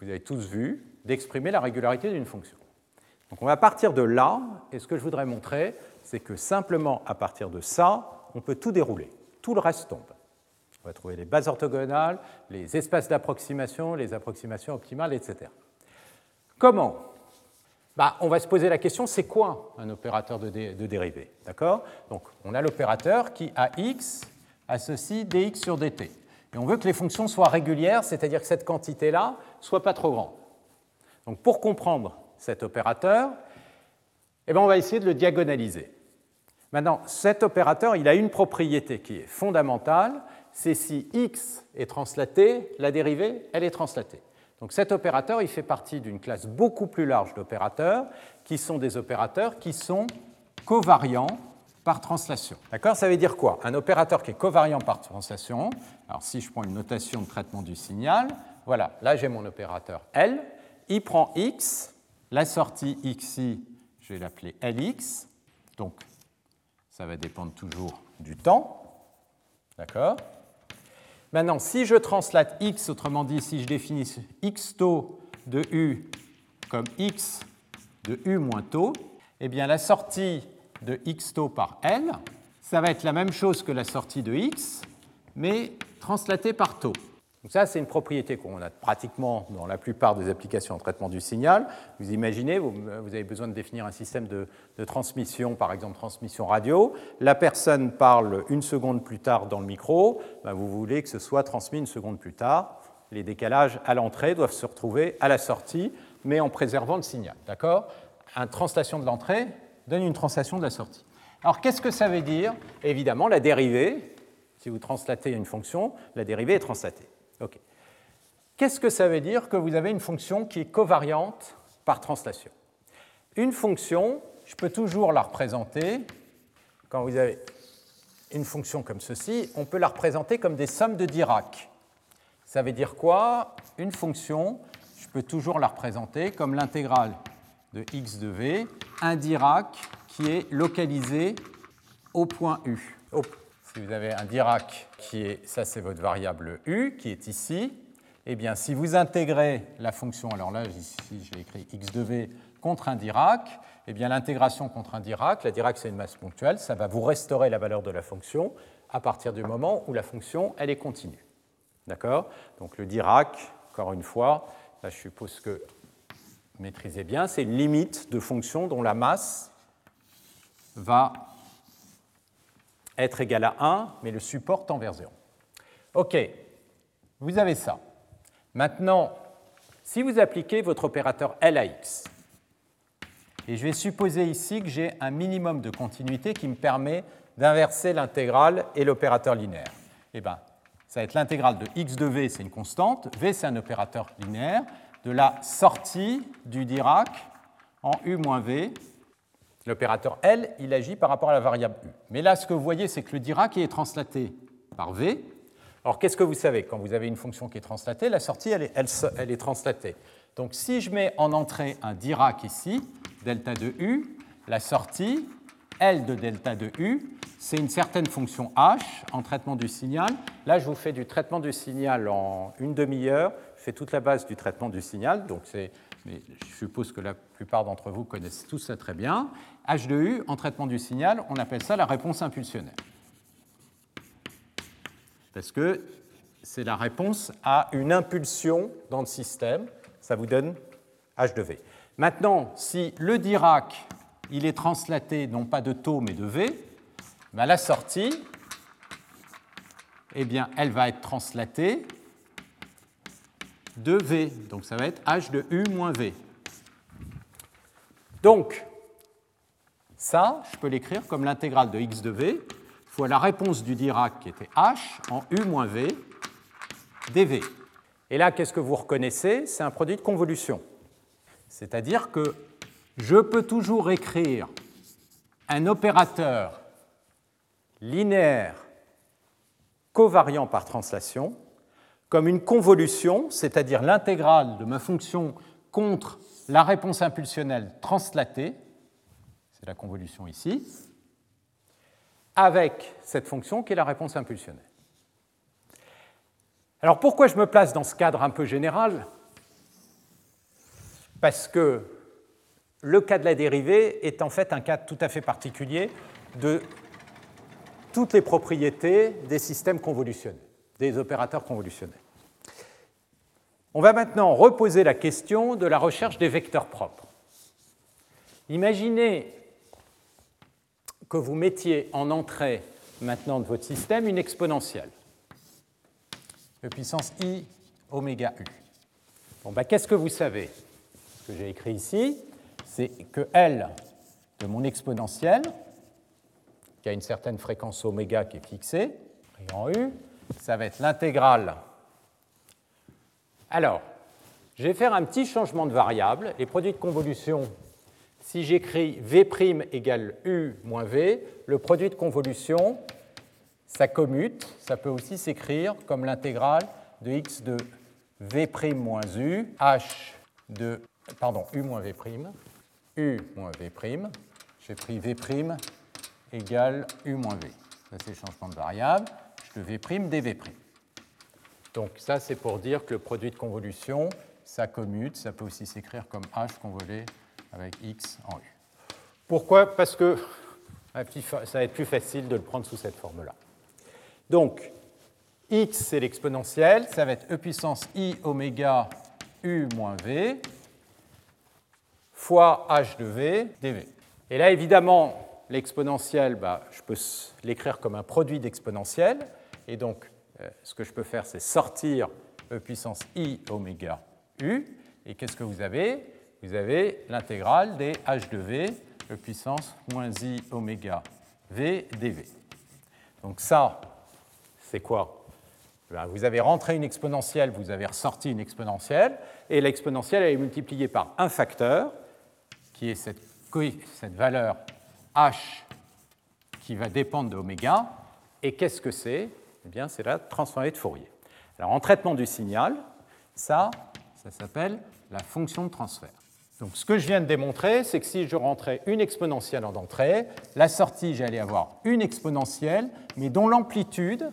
vous avez tous vu, d'exprimer la régularité d'une fonction. Donc on va partir de là, et ce que je voudrais montrer, c'est que simplement à partir de ça, on peut tout dérouler. Tout le reste tombe. On va trouver les bases orthogonales, les espaces d'approximation, les approximations optimales, etc. Comment? Bah, On va se poser la question, c'est quoi un opérateur de, dérivée? D'accord? Donc on a l'opérateur qui, à x, associe dx sur dt. Et on veut que les fonctions soient régulières, c'est-à-dire que cette quantité-là soit pas trop grande. Donc pour comprendre cet opérateur, eh bien, on va essayer de le diagonaliser. Maintenant, cet opérateur, il a une propriété qui est fondamentale, c'est si x est translaté, la dérivée, elle est translatée. Donc cet opérateur, il fait partie d'une classe beaucoup plus large d'opérateurs, qui sont des opérateurs qui sont covariants par translation. D'accord? Ça veut dire quoi? Un opérateur qui est covariant par translation, alors si je prends une notation de traitement du signal, voilà, là j'ai mon opérateur L, il prend X, la sortie XI, je vais l'appeler LX, donc ça va dépendre toujours du temps. D'accord? Maintenant, si je translate X, autrement dit, si je définis X taux de U comme X de U moins taux, eh bien la sortie de x taux par n, ça va être la même chose que la sortie de x, mais translatée par taux. Donc ça, c'est une propriété qu'on a pratiquement dans la plupart des applications en traitement du signal. Vous imaginez, vous, avez besoin de définir un système de, transmission, par exemple transmission radio. La personne parle une seconde plus tard dans le micro. Ben, vous voulez que ce soit transmis une seconde plus tard. Les décalages à l'entrée doivent se retrouver à la sortie, mais en préservant le signal. D'accord? Un translation de l'entrée, donne une translation de la sortie. Alors qu'est-ce que ça veut dire? Évidemment, la dérivée, si vous translatez une fonction, la dérivée est translatée. Ok. Qu'est-ce que ça veut dire que vous avez une fonction qui est covariante par translation? Une fonction, je peux toujours la représenter, quand vous avez une fonction comme ceci, on peut la représenter comme des sommes de Dirac. Ça veut dire quoi? Une fonction, je peux toujours la représenter comme l'intégrale de x de v, un Dirac qui est localisé au point U. Si vous avez un Dirac qui est, ça c'est votre variable U, qui est ici, eh bien si vous intégrez la fonction, alors là ici j'ai écrit x de v contre un Dirac, eh bien l'intégration contre un Dirac, la Dirac c'est une masse ponctuelle, ça va vous restaurer la valeur de la fonction à partir du moment où la fonction elle est continue. D'accord? Donc le Dirac encore une fois, là je suppose que maîtrisez bien, c'est une limite de fonction dont la masse va être égale à 1, mais le support tend vers 0. OK, vous avez ça. Maintenant, si vous appliquez votre opérateur L à x, et je vais supposer ici que j'ai un minimum de continuité qui me permet d'inverser l'intégrale et l'opérateur linéaire. Eh bien, ça va être l'intégrale de x de v, c'est une constante, v c'est un opérateur linéaire, de la sortie du Dirac en u moins v. L'opérateur L, il agit par rapport à la variable u. Mais là, ce que vous voyez, c'est que le Dirac est translaté par v. Alors, qu'est-ce que vous savez Quand vous avez une fonction qui est translatée, la sortie, elle est, elle est translatée. Donc, si je mets en entrée un Dirac ici, delta de u, la sortie, L de delta de u, c'est une certaine fonction h en traitement du signal. Là, je vous fais du traitement du signal en une demi-heure. Je fais toute la base du traitement du signal. Mais je suppose que la plupart d'entre vous connaissent tout ça très bien. H de u, en traitement du signal, on appelle ça la réponse impulsionnelle. Parce que c'est la réponse à une impulsion dans le système. Ça vous donne H de V. Maintenant, si le Dirac il est translaté non pas de taux mais de V, ben la sortie, eh bien, elle va être translatée de V. Donc ça va être H de U moins V. Donc, ça, je peux l'écrire comme l'intégrale de x de V fois la réponse du Dirac qui était H en U moins V dV. Et là, qu'est-ce que vous reconnaissez? C'est un produit de convolution. C'est-à-dire que je peux toujours écrire un opérateur linéaire covariant par translation comme une convolution, c'est-à-dire l'intégrale de ma fonction contre la réponse impulsionnelle translatée, c'est la convolution ici, avec cette fonction qui est la réponse impulsionnelle. Alors pourquoi je me place dans ce cadre un peu général? Parce que le cas de la dérivée est en fait un cas tout à fait particulier de toutes les propriétés des systèmes convolutionnels, des opérateurs convolutionnels. On va maintenant reposer la question de la recherche des vecteurs propres. Imaginez que vous mettiez en entrée maintenant de votre système une exponentielle de puissance i oméga u. Bon, ben, Qu'est-ce que vous savez? Ce que j'ai écrit ici, c'est que L de mon exponentielle, qui a une certaine fréquence oméga qui est fixée, en U, ça va être l'intégrale. Alors, je vais faire un petit changement de variable. Les produits de convolution, si j'écris V' égale U moins V, le produit de convolution, ça commute. Ça peut aussi s'écrire comme l'intégrale de x de V' moins U, H de, pardon, U moins V', U moins V'. J'ai pris V' égale U moins V. Ça, c'est le changement de variable. Je V' dV'. Donc ça, c'est pour dire que le produit de convolution, ça commute. Ça peut aussi s'écrire comme H convolé avec X en U. Pourquoi? Parce que ça va être plus facile de le prendre sous cette forme-là. Donc, X, c'est l'exponentielle. Ça va être E puissance I oméga U moins V fois h de v dv. Et là, évidemment, l'exponentielle, bah, je peux l'écrire comme un produit d'exponentielle. Et donc, euh, ce que je peux faire, c'est sortir e puissance i oméga u. Et qu'est-ce que vous avez? Vous avez l'intégrale des h de v e puissance moins i oméga v dv. Donc ça, c'est quoi? Ben, Vous avez rentré une exponentielle, vous avez ressorti une exponentielle, et l'exponentielle est multipliée par un facteur, qui est cette, cette valeur h qui va dépendre de oméga. Et qu'est-ce que c'est? Eh bien, c'est la transformée de Fourier. Alors, en traitement du signal, ça, ça s'appelle la fonction de transfert. Donc, ce que je viens de démontrer, c'est que si je rentrais une exponentielle en entrée, la sortie, j'allais avoir une exponentielle, mais dont l'amplitude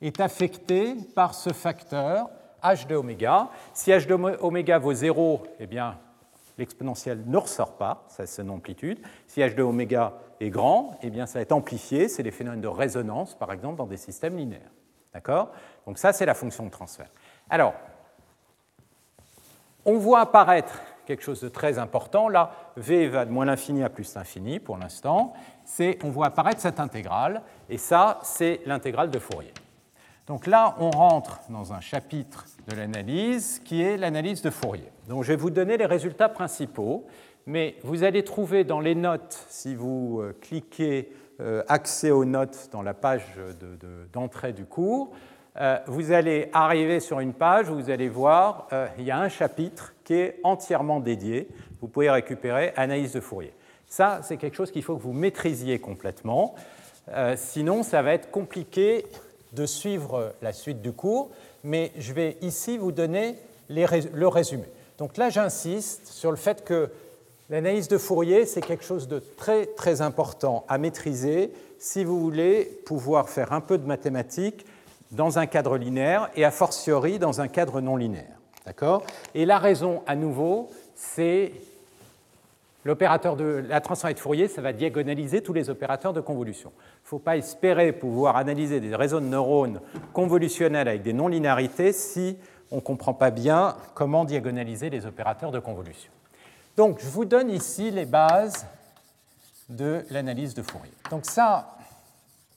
est affectée par ce facteur h de oméga. Si h de oméga vaut 0, eh bien, l'exponentielle ne ressort pas, ça c'est son amplitude. Si h de oméga est grand, eh bien ça va être amplifié, c'est les phénomènes de résonance, par exemple, dans des systèmes linéaires. D'accord? Donc ça, c'est la fonction de transfert. Alors, On voit apparaître quelque chose de très important. Là, v va de moins l'infini à plus l'infini pour l'instant. C'est, on voit apparaître cette intégrale, et ça, c'est l'intégrale de Fourier. Donc là, on rentre dans un chapitre de l'analyse qui est l'analyse de Fourier. Donc je vais vous donner les résultats principaux, mais vous allez trouver dans les notes, si vous euh, cliquez euh, accès aux notes dans la page d'entrée du cours, euh, vous allez arriver sur une page où vous allez voir, il y a un chapitre qui est entièrement dédié. Vous pouvez récupérer analyse de Fourier. Ça, c'est quelque chose qu'il faut que vous maîtrisiez complètement. sinon, ça va être compliqué de suivre la suite du cours, mais je vais ici vous donner le résumé. Donc là, j'insiste sur le fait que l'analyse de Fourier, c'est quelque chose de très très important à maîtriser si vous voulez pouvoir faire un peu de mathématiques dans un cadre linéaire et a fortiori dans un cadre non linéaire. D'accord? Et la raison, à nouveau, c'est L'opérateur de la transformée de Fourier, ça va diagonaliser tous les opérateurs de convolution. Il ne faut pas espérer pouvoir analyser des réseaux de neurones convolutionnels avec des non-linéarités si on ne comprend pas bien comment diagonaliser les opérateurs de convolution. Donc, je vous donne ici les bases de l'analyse de Fourier. Donc ça,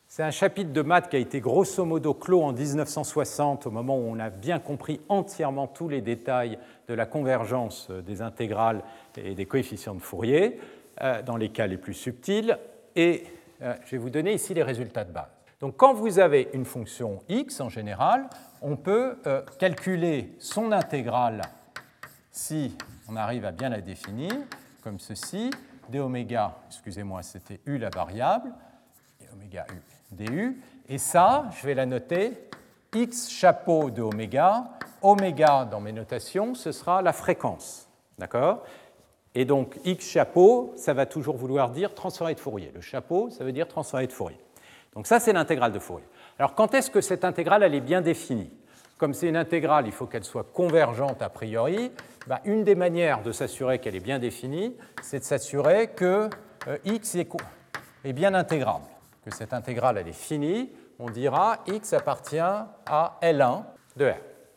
c'est un chapitre de maths qui a été grosso modo clos en 1960, au moment où on a bien compris entièrement tous les détails de la convergence des intégrales et des coefficients de Fourier, euh, dans les cas les plus subtils. Et euh, je vais vous donner ici les résultats de base. Donc quand vous avez une fonction x en général, on peut euh, calculer son intégrale si on arrive à bien la définir, comme ceci, d oméga, excusez-moi, c'était u la variable, et oméga u du, et ça, je vais la noter, x chapeau de oméga, oméga dans mes notations, ce sera la fréquence. D'accord? Et donc x chapeau, ça va toujours vouloir dire transformé de Fourier. Le chapeau, ça veut dire transformé de Fourier. Donc ça, c'est l'intégrale de Fourier. Alors quand est-ce que cette intégrale, elle est bien définie? Comme c'est une intégrale, il faut qu'elle soit convergente a priori. Bah, une des manières de s'assurer qu'elle est bien définie, c'est de s'assurer que euh, x est, est bien intégrable, que cette intégrale, elle est finie. On dira x appartient à L1 de R.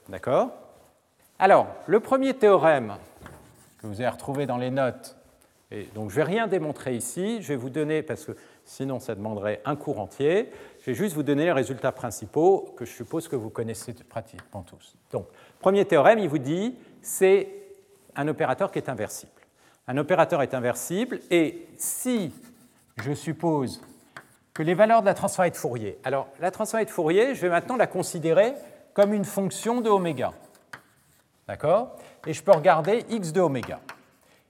D'accord? Alors, le premier théorème que vous avez retrouvé dans les notes, donc je ne vais rien démontrer ici, je vais vous donner, parce que sinon ça demanderait un cours entier, je vais juste vous donner les résultats principaux que je suppose que vous connaissez pratiquement tous. Donc, premier théorème, il vous dit c'est un opérateur qui est inversible. Un opérateur est inversible et si je suppose que les valeurs de la transformée de Fourier, alors la transformée de Fourier, je vais maintenant la considérer comme une fonction de oméga. D'accord? Et je peux regarder x de oméga.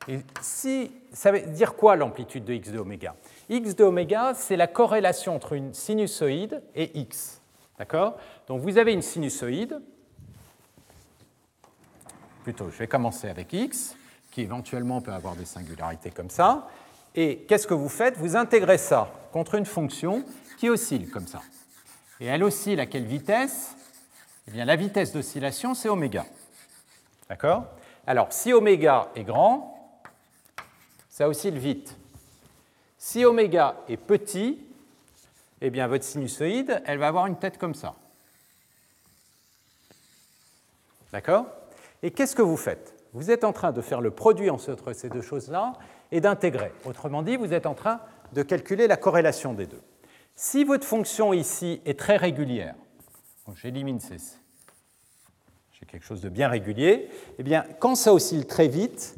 Et si, ça veut dire quoi l'amplitude de x de oméga? X de oméga, c'est la corrélation entre une sinusoïde et x. D'accord? Donc vous avez une sinusoïde. Plutôt, je vais commencer avec x, qui éventuellement peut avoir des singularités comme ça. Et qu'est-ce que vous faites? Vous intégrez ça contre une fonction qui oscille comme ça. Et elle oscille à quelle vitesse? Eh bien, la vitesse d'oscillation, c'est oméga. D'accord? Alors, si oméga est grand, ça oscille vite. Si oméga est petit, eh bien, votre sinusoïde, elle va avoir une tête comme ça. D'accord? Et qu'est-ce que vous faites? Vous êtes en train de faire le produit entre ces deux choses-là et d'intégrer. Autrement dit, vous êtes en train de calculer la corrélation des deux. Si votre fonction ici est très régulière, j'élimine ces. J'ai quelque chose de bien régulier. Eh bien, quand ça oscille très vite,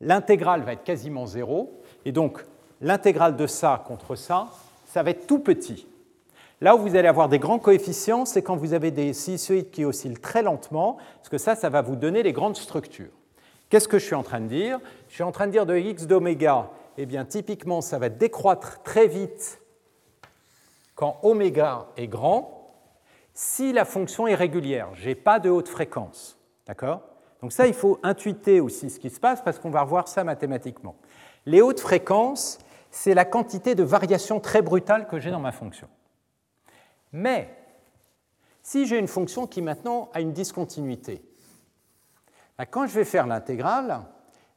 l'intégrale va être quasiment zéro. Et donc, l'intégrale de ça contre ça, ça va être tout petit. Là où vous allez avoir des grands coefficients, c'est quand vous avez des sinusoïdes qui oscillent très lentement, parce que ça, ça va vous donner les grandes structures. Qu'est-ce que je suis en train de dire? Je suis en train de dire de x d'oméga, eh bien, typiquement, ça va décroître très vite quand oméga est grand, si la fonction est régulière. Je n'ai pas de haute fréquence. D'accord? Donc ça, il faut intuiter aussi ce qui se passe parce qu'on va revoir ça mathématiquement. Les hautes fréquences, c'est la quantité de variation très brutale que j'ai dans ma fonction. Mais si j'ai une fonction qui maintenant a une discontinuité, ben, quand je vais faire l'intégrale,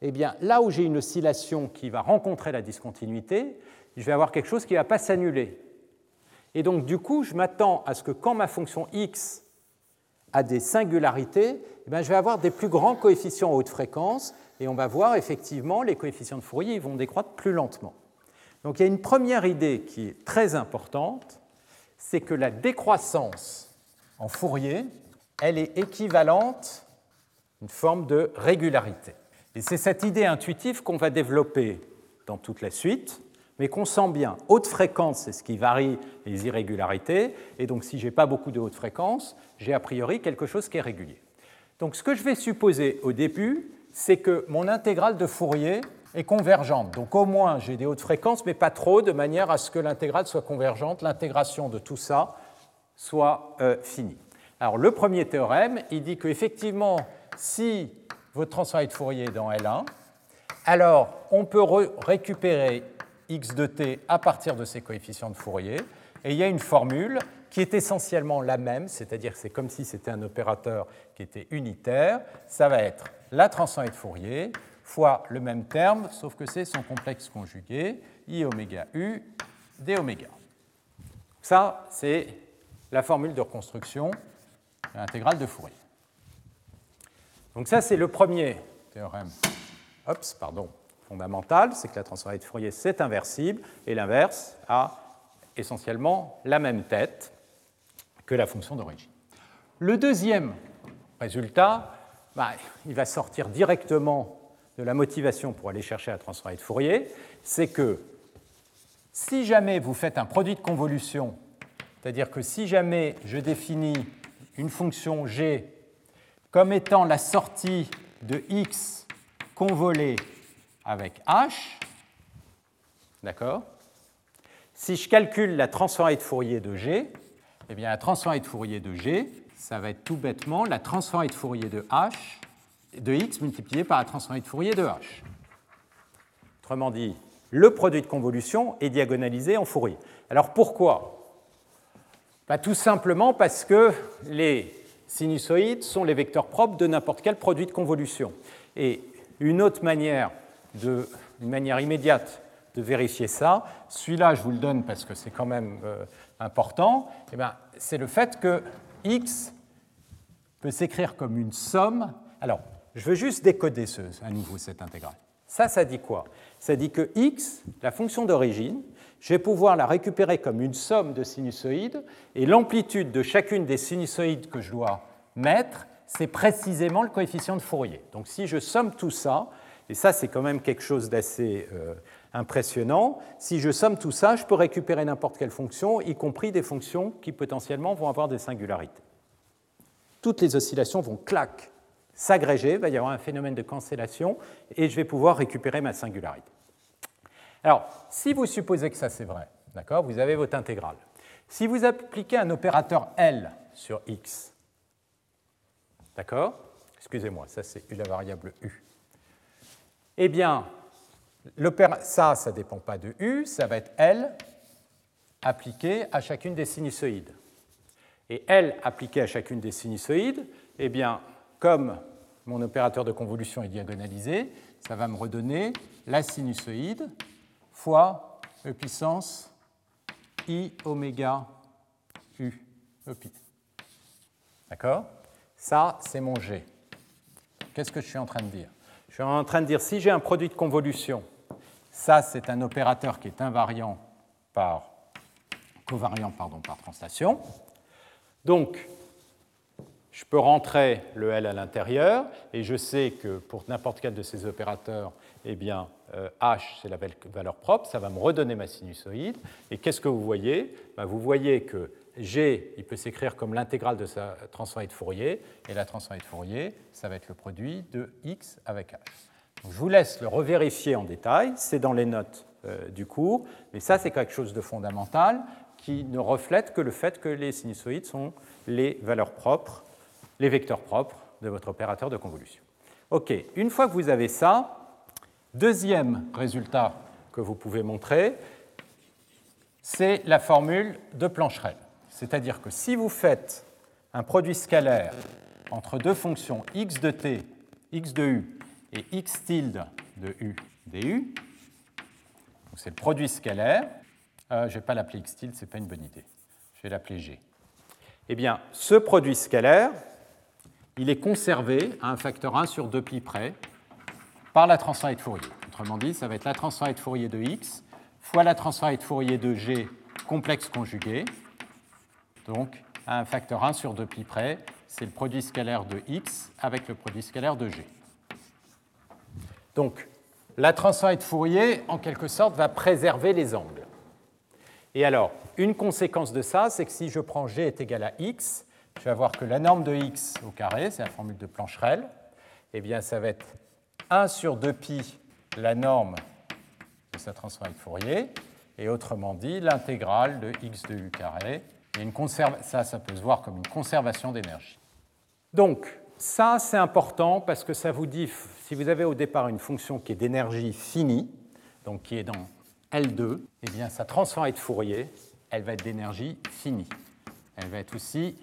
eh bien, là où j'ai une oscillation qui va rencontrer la discontinuité, je vais avoir quelque chose qui ne va pas s'annuler. Et donc, du coup, je m'attends à ce que quand ma fonction x à des singularités, eh bien, je vais avoir des plus grands coefficients en haute fréquence, et on va voir effectivement les coefficients de Fourier vont décroître plus lentement. Donc il y a une première idée qui est très importante, c'est que la décroissance en Fourier, elle est équivalente à une forme de régularité. Et c'est cette idée intuitive qu'on va développer dans toute la suite, mais qu'on sent bien. Haute fréquence, c'est ce qui varie les irrégularités, et donc si je n'ai pas beaucoup de haute fréquence, j'ai a priori quelque chose qui est régulier. Donc ce que je vais supposer au début, c'est que mon intégrale de Fourier est convergente. Donc au moins j'ai des hautes fréquences, mais pas trop, de manière à ce que l'intégrale soit convergente, l'intégration de tout ça soit euh, finie. Alors le premier théorème, il dit qu'effectivement, si votre transfert de Fourier est dans L1, alors on peut récupérer x de t à partir de ces coefficients de Fourier, et il y a une formule qui est essentiellement la même, c'est-à-dire c'est comme si c'était un opérateur qui était unitaire, ça va être la transformée de Fourier fois le même terme, sauf que c'est son complexe conjugué, i oméga u d oméga. Ça, c'est la formule de reconstruction de l'intégrale de Fourier. Donc ça, c'est le premier théorème pardon, c'est que la transformée de Fourier, c'est inversible, et l'inverse a essentiellement la même tête que la fonction d'origine. Le deuxième résultat, bah, il va sortir directement de la motivation pour aller chercher la transformée de Fourier, c'est que si jamais vous faites un produit de convolution, c'est-à-dire que si jamais je définis une fonction g comme étant la sortie de x convolé avec h, d'accord Si je calcule la transformée de Fourier de g, eh bien la transformée de Fourier de g, ça va être tout bêtement la transformée de Fourier de h de x multiplié par la transformée de Fourier de h. Autrement dit, le produit de convolution est diagonalisé en Fourier. Alors pourquoi? Bah, Tout simplement parce que les sinusoïdes sont les vecteurs propres de n'importe quel produit de convolution. Et une autre manière, de, une manière immédiate de vérifier ça, celui-là je vous le donne parce que c'est quand même euh, important, eh c'est le fait que x peut s'écrire comme une somme. Alors, je veux juste décoder ce, à nouveau cette intégrale. Ça, ça dit quoi? Ça dit que x, la fonction d'origine, je vais pouvoir la récupérer comme une somme de sinusoïdes, et l'amplitude de chacune des sinusoïdes que je dois mettre, c'est précisément le coefficient de Fourier. Donc si je somme tout ça, et ça c'est quand même quelque chose d'assez euh, impressionnant, si je somme tout ça, je peux récupérer n'importe quelle fonction, y compris des fonctions qui potentiellement vont avoir des singularités. Toutes les oscillations vont clac s'agréger, il va y avoir un phénomène de cancellation, et je vais pouvoir récupérer ma singularité. Alors, si vous supposez que ça c'est vrai, d'accord, vous avez votre intégrale. Si vous appliquez un opérateur L sur x, d'accord, excusez-moi, ça c'est la variable u, eh bien, ça, ça ne dépend pas de u, ça va être L appliqué à chacune des sinusoïdes. Et L appliqué à chacune des sinusoïdes, eh bien, comme mon opérateur de convolution est diagonalisé, ça va me redonner la sinusoïde fois e puissance i oméga u e. D'accord? Ça, c'est mon g. Qu'est-ce que je suis en train de dire? Je suis en train de dire si j'ai un produit de convolution, ça, c'est un opérateur qui est invariant par covariant pardon, par translation. Donc, je peux rentrer le L à l'intérieur et je sais que pour n'importe quel de ces opérateurs, eh bien, euh, H, c'est la valeur propre, ça va me redonner ma sinusoïde. Et qu'est-ce que vous voyez? Ben, Vous voyez que G, il peut s'écrire comme l'intégrale de sa transformée de Fourier, et la transformée de Fourier, ça va être le produit de X avec H. je vous laisse le revérifier en détail, c'est dans les notes euh, du cours, mais ça c'est quelque chose de fondamental qui ne reflète que le fait que les sinusoïdes sont les valeurs propres les vecteurs propres de votre opérateur de convolution. OK, une fois que vous avez ça, deuxième résultat que vous pouvez montrer, c'est la formule de Plancherel. C'est-à-dire que si vous faites un produit scalaire entre deux fonctions x de t, x de u et x tilde de u du, c'est le produit scalaire, euh, je ne vais pas l'appeler x tilde, ce n'est pas une bonne idée, je vais l'appeler g. Eh bien, ce produit scalaire, il est conservé à un facteur 1 sur 2pi près par la transformée de Fourier. Autrement dit, ça va être la transformée de Fourier de x fois la transformée de Fourier de g complexe conjugué, donc à un facteur 1 sur 2pi près, c'est le produit scalaire de x avec le produit scalaire de g. Donc, la transformée de Fourier, en quelque sorte, va préserver les angles. Et alors, une conséquence de ça, c'est que si je prends g est égal à x, je vais avoir que la norme de x au carré, c'est la formule de Plancherel, eh bien ça va être 1 sur 2pi la norme de sa transformée de Fourier, et autrement dit l'intégrale de x de u carré. Ça, ça peut se voir comme une conservation d'énergie. Donc, ça, c'est important parce que ça vous dit, si vous avez au départ une fonction qui est d'énergie finie, donc qui est dans L2, eh bien sa transformée de Fourier, elle va être d'énergie finie. Elle va être aussi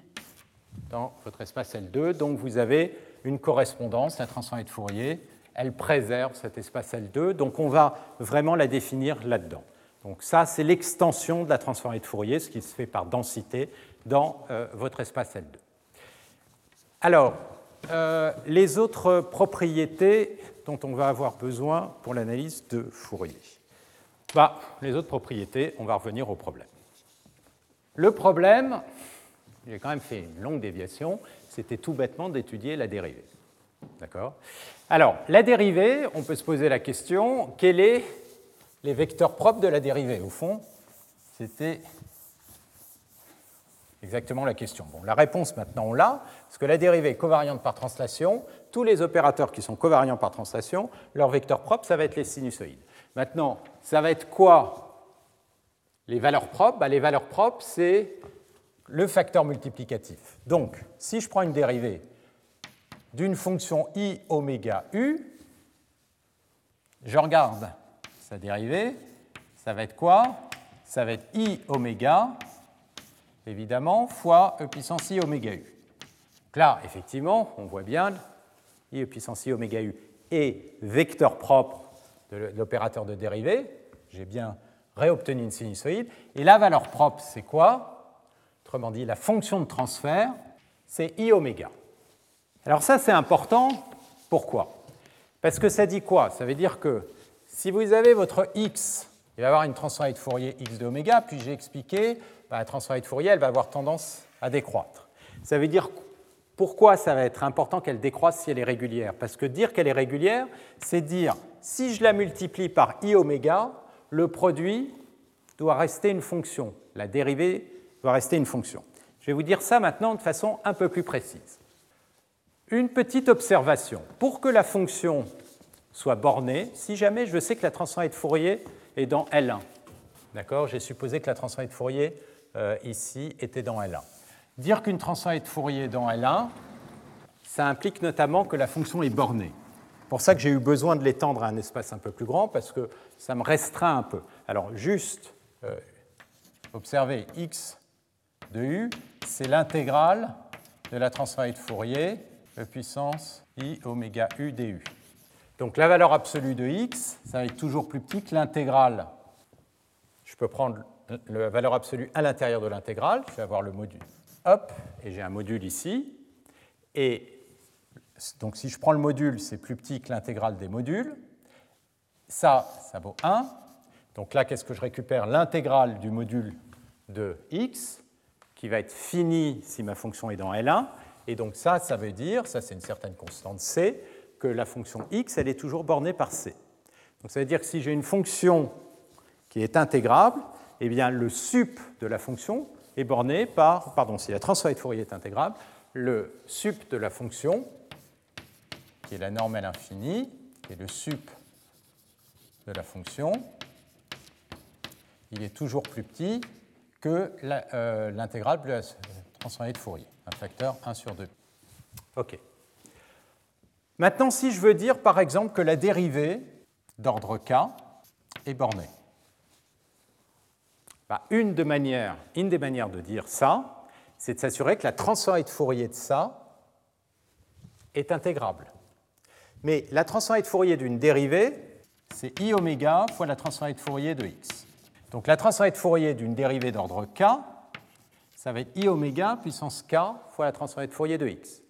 dans votre espace L2. Donc vous avez une correspondance, la transformée de Fourier, elle préserve cet espace L2. Donc on va vraiment la définir là-dedans. Donc ça, c'est l'extension de la transformée de Fourier, ce qui se fait par densité dans euh, votre espace L2. Alors, euh, les autres propriétés dont on va avoir besoin pour l'analyse de Fourier. Bah, les autres propriétés, on va revenir au problème. Le problème, j'ai quand même fait une longue déviation, c'était tout bêtement d'étudier la dérivée. D'accord? Alors, la dérivée, on peut se poser la question, quels sont les vecteurs propres de la dérivée Au fond, c'était exactement la question. Bon, la réponse maintenant on l'a, parce que la dérivée est covariante par translation. Tous les opérateurs qui sont covariants par translation, leur vecteur propre, ça va être les sinusoïdes. Maintenant, ça va être quoi les valeurs propres? Bah, Les valeurs propres, c'est le facteur multiplicatif. Donc, si je prends une dérivée d'une fonction i oméga u, je regarde sa dérivée, ça va être quoi? Ça va être i oméga évidemment, fois e puissance i oméga u. Donc là, effectivement, on voit bien, i e puissance i oméga u est vecteur propre de l'opérateur de dérivée. J'ai bien réobtenu une sinusoïde. Et la valeur propre, c'est quoi? Autrement dit, la fonction de transfert, c'est i oméga. Alors ça, c'est important. Pourquoi? Parce que ça dit quoi? Ça veut dire que si vous avez votre x, il va y avoir une transformée de Fourier x de oméga, puis j'ai expliqué bah, la transformée de Fourier, elle va avoir tendance à décroître. Ça veut dire pourquoi ça va être important qu'elle décroisse si elle est régulière? Parce que dire qu'elle est régulière, c'est dire si je la multiplie par i oméga, le produit doit rester une fonction. La dérivée doit rester une fonction. Je vais vous dire ça maintenant de façon un peu plus précise. Une petite observation. Pour que la fonction soit bornée, si jamais je sais que la transformée de Fourier est dans L1, d'accord J'ai supposé que la transformée de Fourier euh, ici était dans L1. Dire qu'une transformée de Fourier est dans L1, ça implique notamment que la fonction est bornée. Pour ça que j'ai eu besoin de l'étendre à un espace un peu plus grand, parce que ça me restreint un peu. Alors juste, euh, observez, x de u, c'est l'intégrale de la transformée de Fourier puissance i oméga u du. Donc la valeur absolue de x, ça va être toujours plus petit que l'intégrale. Je peux prendre la valeur absolue à l'intérieur de l'intégrale. Je vais avoir le module. Hop, et j'ai un module ici. Et donc si je prends le module, c'est plus petit que l'intégrale des modules. Ça, ça vaut 1. Donc là, qu'est-ce que je récupère? L'intégrale du module de x, qui va être fini si ma fonction est dans L1. Et donc ça, ça veut dire, ça c'est une certaine constante c, que la fonction x, elle est toujours bornée par c. Donc ça veut dire que si j'ai une fonction qui est intégrable, eh bien, le sup de la fonction est borné par, pardon, si la transformée de Fourier est intégrable, le sup de la fonction, qui est la norme à l'infini, qui est le sup de la fonction, il est toujours plus petit que euh, l'intégrale de la transformée de Fourier, un facteur 1 sur 2. OK. Maintenant, si je veux dire, par exemple, que la dérivée d'ordre k est bornée. Bah, une, des manières de dire ça, c'est de s'assurer que la transformée de Fourier de ça est intégrable. Mais la transformée de Fourier d'une dérivée, c'est i oméga fois la transformée de Fourier de x. Donc la transformée de Fourier d'une dérivée d'ordre k, ça va être i oméga puissance k fois la transformée de Fourier de x.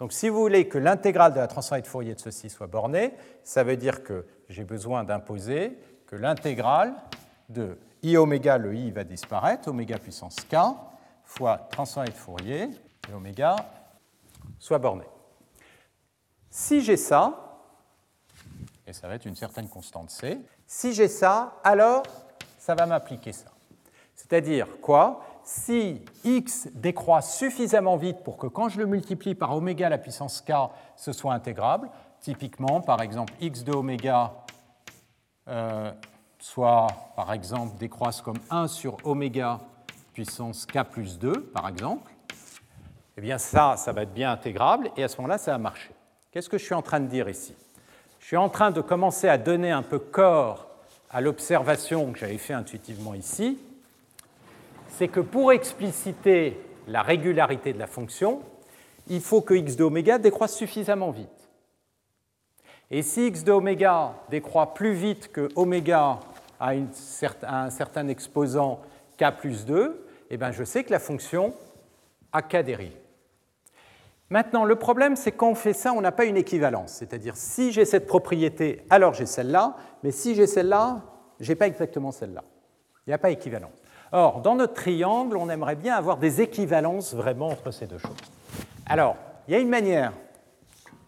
Donc si vous voulez que l'intégrale de la transformée de Fourier de ceci soit bornée, ça veut dire que j'ai besoin d'imposer que l'intégrale de i oméga, le i va disparaître, oméga puissance k, fois transformée de Fourier, et oméga, soit bornée. Si j'ai ça, et ça va être une certaine constante c, si j'ai ça, alors ça va m'appliquer ça. C'est-à-dire quoi? Si x décroît suffisamment vite pour que quand je le multiplie par oméga à la puissance k, ce soit intégrable, typiquement, par exemple, x de oméga euh, soit, par exemple, décroisse comme 1 sur oméga puissance k plus 2, par exemple, eh bien ça, ça va être bien intégrable, et à ce moment-là, ça va marcher. Qu'est-ce que je suis en train de dire ici? Je suis en train de commencer à donner un peu corps à l'observation que j'avais fait intuitivement ici, c'est que pour expliciter la régularité de la fonction, il faut que x de oméga décroisse suffisamment vite. Et si x de oméga décroît plus vite que oméga à, un certain exposant k plus 2, eh bien je sais que la fonction a k dérive. Maintenant, le problème, c'est quand on fait ça, on n'a pas une équivalence. C'est-à-dire, si j'ai cette propriété, alors j'ai celle-là, mais si j'ai celle-là, je n'ai pas exactement celle-là. Il n'y a pas équivalence. Or, dans notre triangle, on aimerait bien avoir des équivalences vraiment entre ces deux choses. Alors, il y a une manière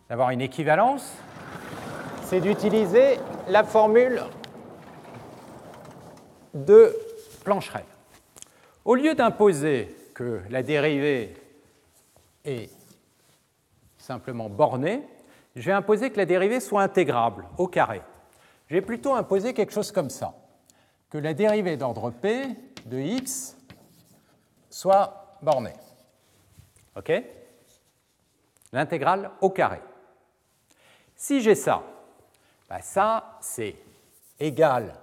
d'avoir une équivalence, c'est d'utiliser la formule de Plancherel. Au lieu d'imposer que la dérivée est simplement bornée, je vais imposer que la dérivée soit intégrable au carré. Je vais plutôt imposer quelque chose comme ça, que la dérivée d'ordre p de x soit bornée. OK? L'intégrale au carré. Si j'ai ça, bah ça, c'est égal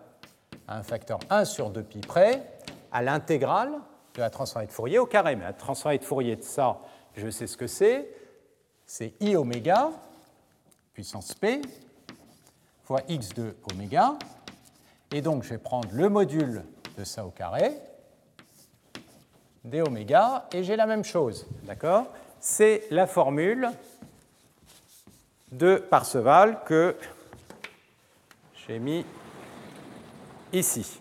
à un facteur 1 sur 2 pi près à l'intégrale de la transformée de Fourier au carré. Mais la transformée de Fourier de ça, je sais ce que c'est c'est i oméga puissance p fois x de oméga. Et donc, je vais prendre le module de ça au carré, d oméga, et j'ai la même chose. D'accord? C'est la formule de Parseval que j'ai mis ici.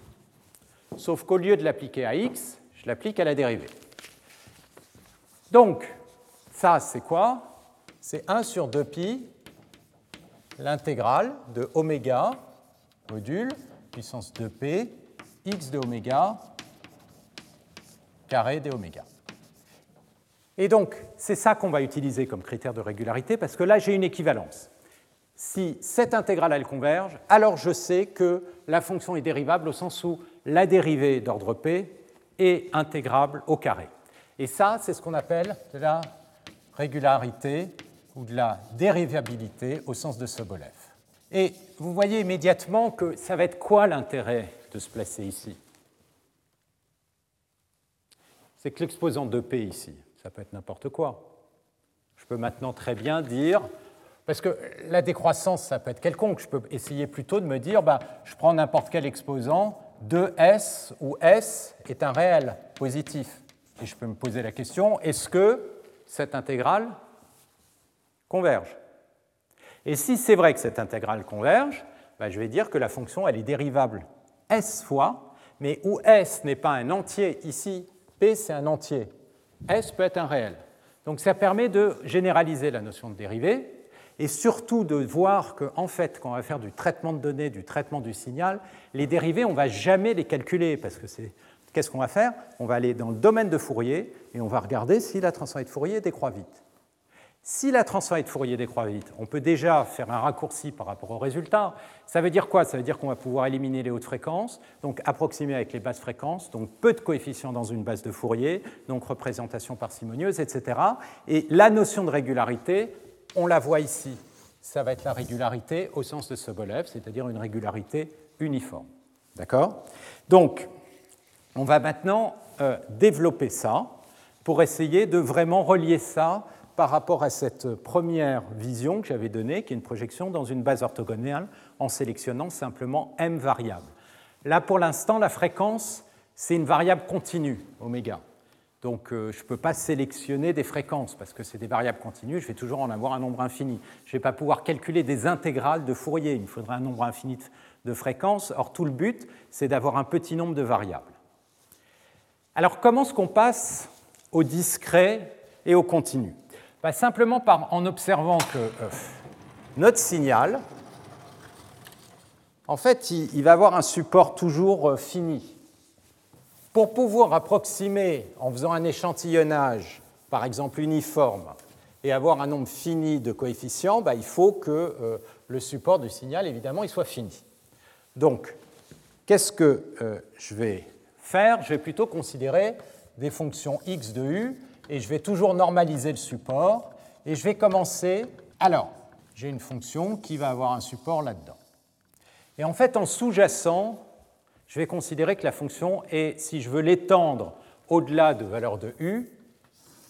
Sauf qu'au lieu de l'appliquer à x, je l'applique à la dérivée. Donc, ça, c'est quoi? C'est 1 sur 2pi, l'intégrale de oméga, module, puissance 2p, x de oméga, carré d oméga. Et donc, c'est ça qu'on va utiliser comme critère de régularité, parce que là, j'ai une équivalence. Si cette intégrale, elle converge, alors je sais que la fonction est dérivable au sens où la dérivée d'ordre p est intégrable au carré. Et ça, c'est ce qu'on appelle la régularité ou de la dérivabilité au sens de Sobolev. Et vous voyez immédiatement que ça va être quoi l'intérêt de se placer ici C'est que l'exposant de P ici, ça peut être n'importe quoi. Je peux maintenant très bien dire, parce que la décroissance, ça peut être quelconque, je peux essayer plutôt de me dire, bah, je prends n'importe quel exposant, de S où S est un réel positif. Et je peux me poser la question, est-ce que cette intégrale converge? Et si c'est vrai que cette intégrale converge, bah, je vais dire que la fonction elle est dérivable s fois, mais où s n'est pas un entier ici, p c'est un entier. s peut être un réel. Donc ça permet de généraliser la notion de dérivée et surtout de voir qu'en en fait, quand on va faire du traitement de données, du traitement du signal, les dérivées, on ne va jamais les calculer parce que c'est Qu'est-ce qu'on va faire? On va aller dans le domaine de Fourier et on va regarder si la transformée de Fourier décroît vite. Si la transformée de Fourier décroît vite, on peut déjà faire un raccourci par rapport au résultat. Ça veut dire quoi? Ça veut dire qu'on va pouvoir éliminer les hautes fréquences, donc approximer avec les basses fréquences, donc peu de coefficients dans une base de Fourier, donc représentation parcimonieuse, etc. Et la notion de régularité, on la voit ici. Ça va être la régularité au sens de Sobolev, c'est-à-dire une régularité uniforme. D'accord? Donc, on va maintenant euh, développer ça pour essayer de vraiment relier ça par rapport à cette première vision que j'avais donnée, qui est une projection dans une base orthogonale en sélectionnant simplement m variables. Là, pour l'instant, la fréquence, c'est une variable continue, oméga. Donc euh, je ne peux pas sélectionner des fréquences parce que c'est des variables continues, je vais toujours en avoir un nombre infini. Je ne vais pas pouvoir calculer des intégrales de Fourier, il me faudrait un nombre infini de fréquences. Or tout le but, c'est d'avoir un petit nombre de variables. Alors comment est-ce qu'on passe au discret et au continu? Bah, Simplement en observant que euh, notre signal, en fait, il, va avoir un support toujours euh, fini. Pour pouvoir approximer, en faisant un échantillonnage, par exemple uniforme, et avoir un nombre fini de coefficients, bah, il faut que euh, le support du signal, évidemment, il soit fini. Donc, qu'est-ce que je vais faire? Je vais plutôt considérer des fonctions x de u, et je vais toujours normaliser le support, et je vais commencer. Alors, j'ai une fonction qui va avoir un support là-dedans. Et en fait, en sous-jacent, je vais considérer que la fonction est, si je veux l'étendre au-delà de valeur de u,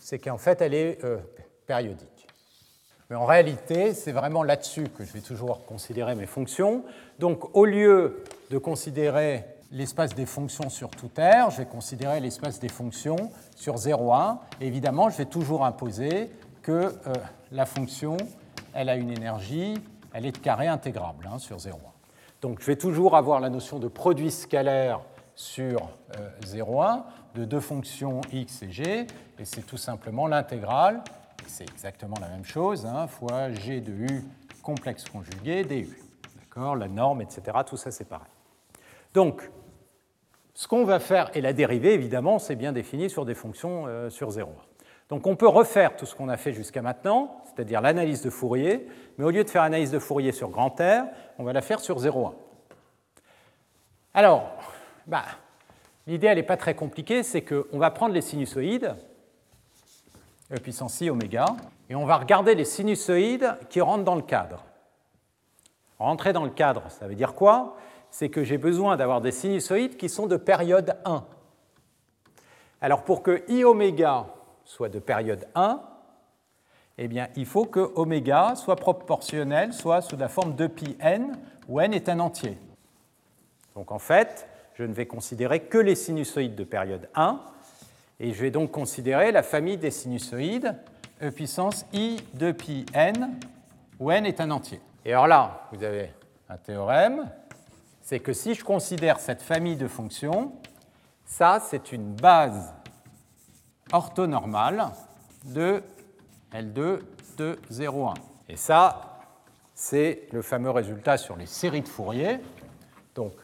c'est qu'en fait, elle est euh, périodique. Mais en réalité, c'est vraiment là-dessus que je vais toujours considérer mes fonctions. Donc, au lieu de considérer l'espace des fonctions sur tout R, je vais considérer l'espace des fonctions sur 0, 1. évidemment, je vais toujours imposer que euh, la fonction, elle a une énergie, elle est de carré intégrable hein, sur 0, 1. Donc je vais toujours avoir la notion de produit scalaire sur 0,1 euh, de deux fonctions x et g, et c'est tout simplement l'intégrale, c'est exactement la même chose, hein, fois g de u complexe conjugué du. D'accord? La norme, etc., tout ça c'est pareil. Donc, ce qu'on va faire, et la dérivée, évidemment, c'est bien défini sur des fonctions euh, sur 0,1. Donc on peut refaire tout ce qu'on a fait jusqu'à maintenant, c'est-à-dire l'analyse de Fourier, mais au lieu de faire l'analyse de Fourier sur grand R, on va la faire sur 0,1. Alors, bah, l'idée, n'est pas très compliquée, c'est qu'on va prendre les sinusoïdes, E puissance i oméga, et on va regarder les sinusoïdes qui rentrent dans le cadre. Rentrer dans le cadre, ça veut dire quoi? C'est que j'ai besoin d'avoir des sinusoïdes qui sont de période 1. Alors pour que i oméga soit de période 1, eh bien, il faut que oméga soit proportionnel, soit sous la forme de pi n, où n est un entier. Donc en fait, je ne vais considérer que les sinusoïdes de période 1, et je vais donc considérer la famille des sinusoïdes e puissance i de pi n, où n est un entier. Et alors là, vous avez un théorème, c'est que si je considère cette famille de fonctions, ça, c'est une base orthonormale de L2 de 0,1. Et ça, c'est le fameux résultat sur les séries de Fourier. Donc,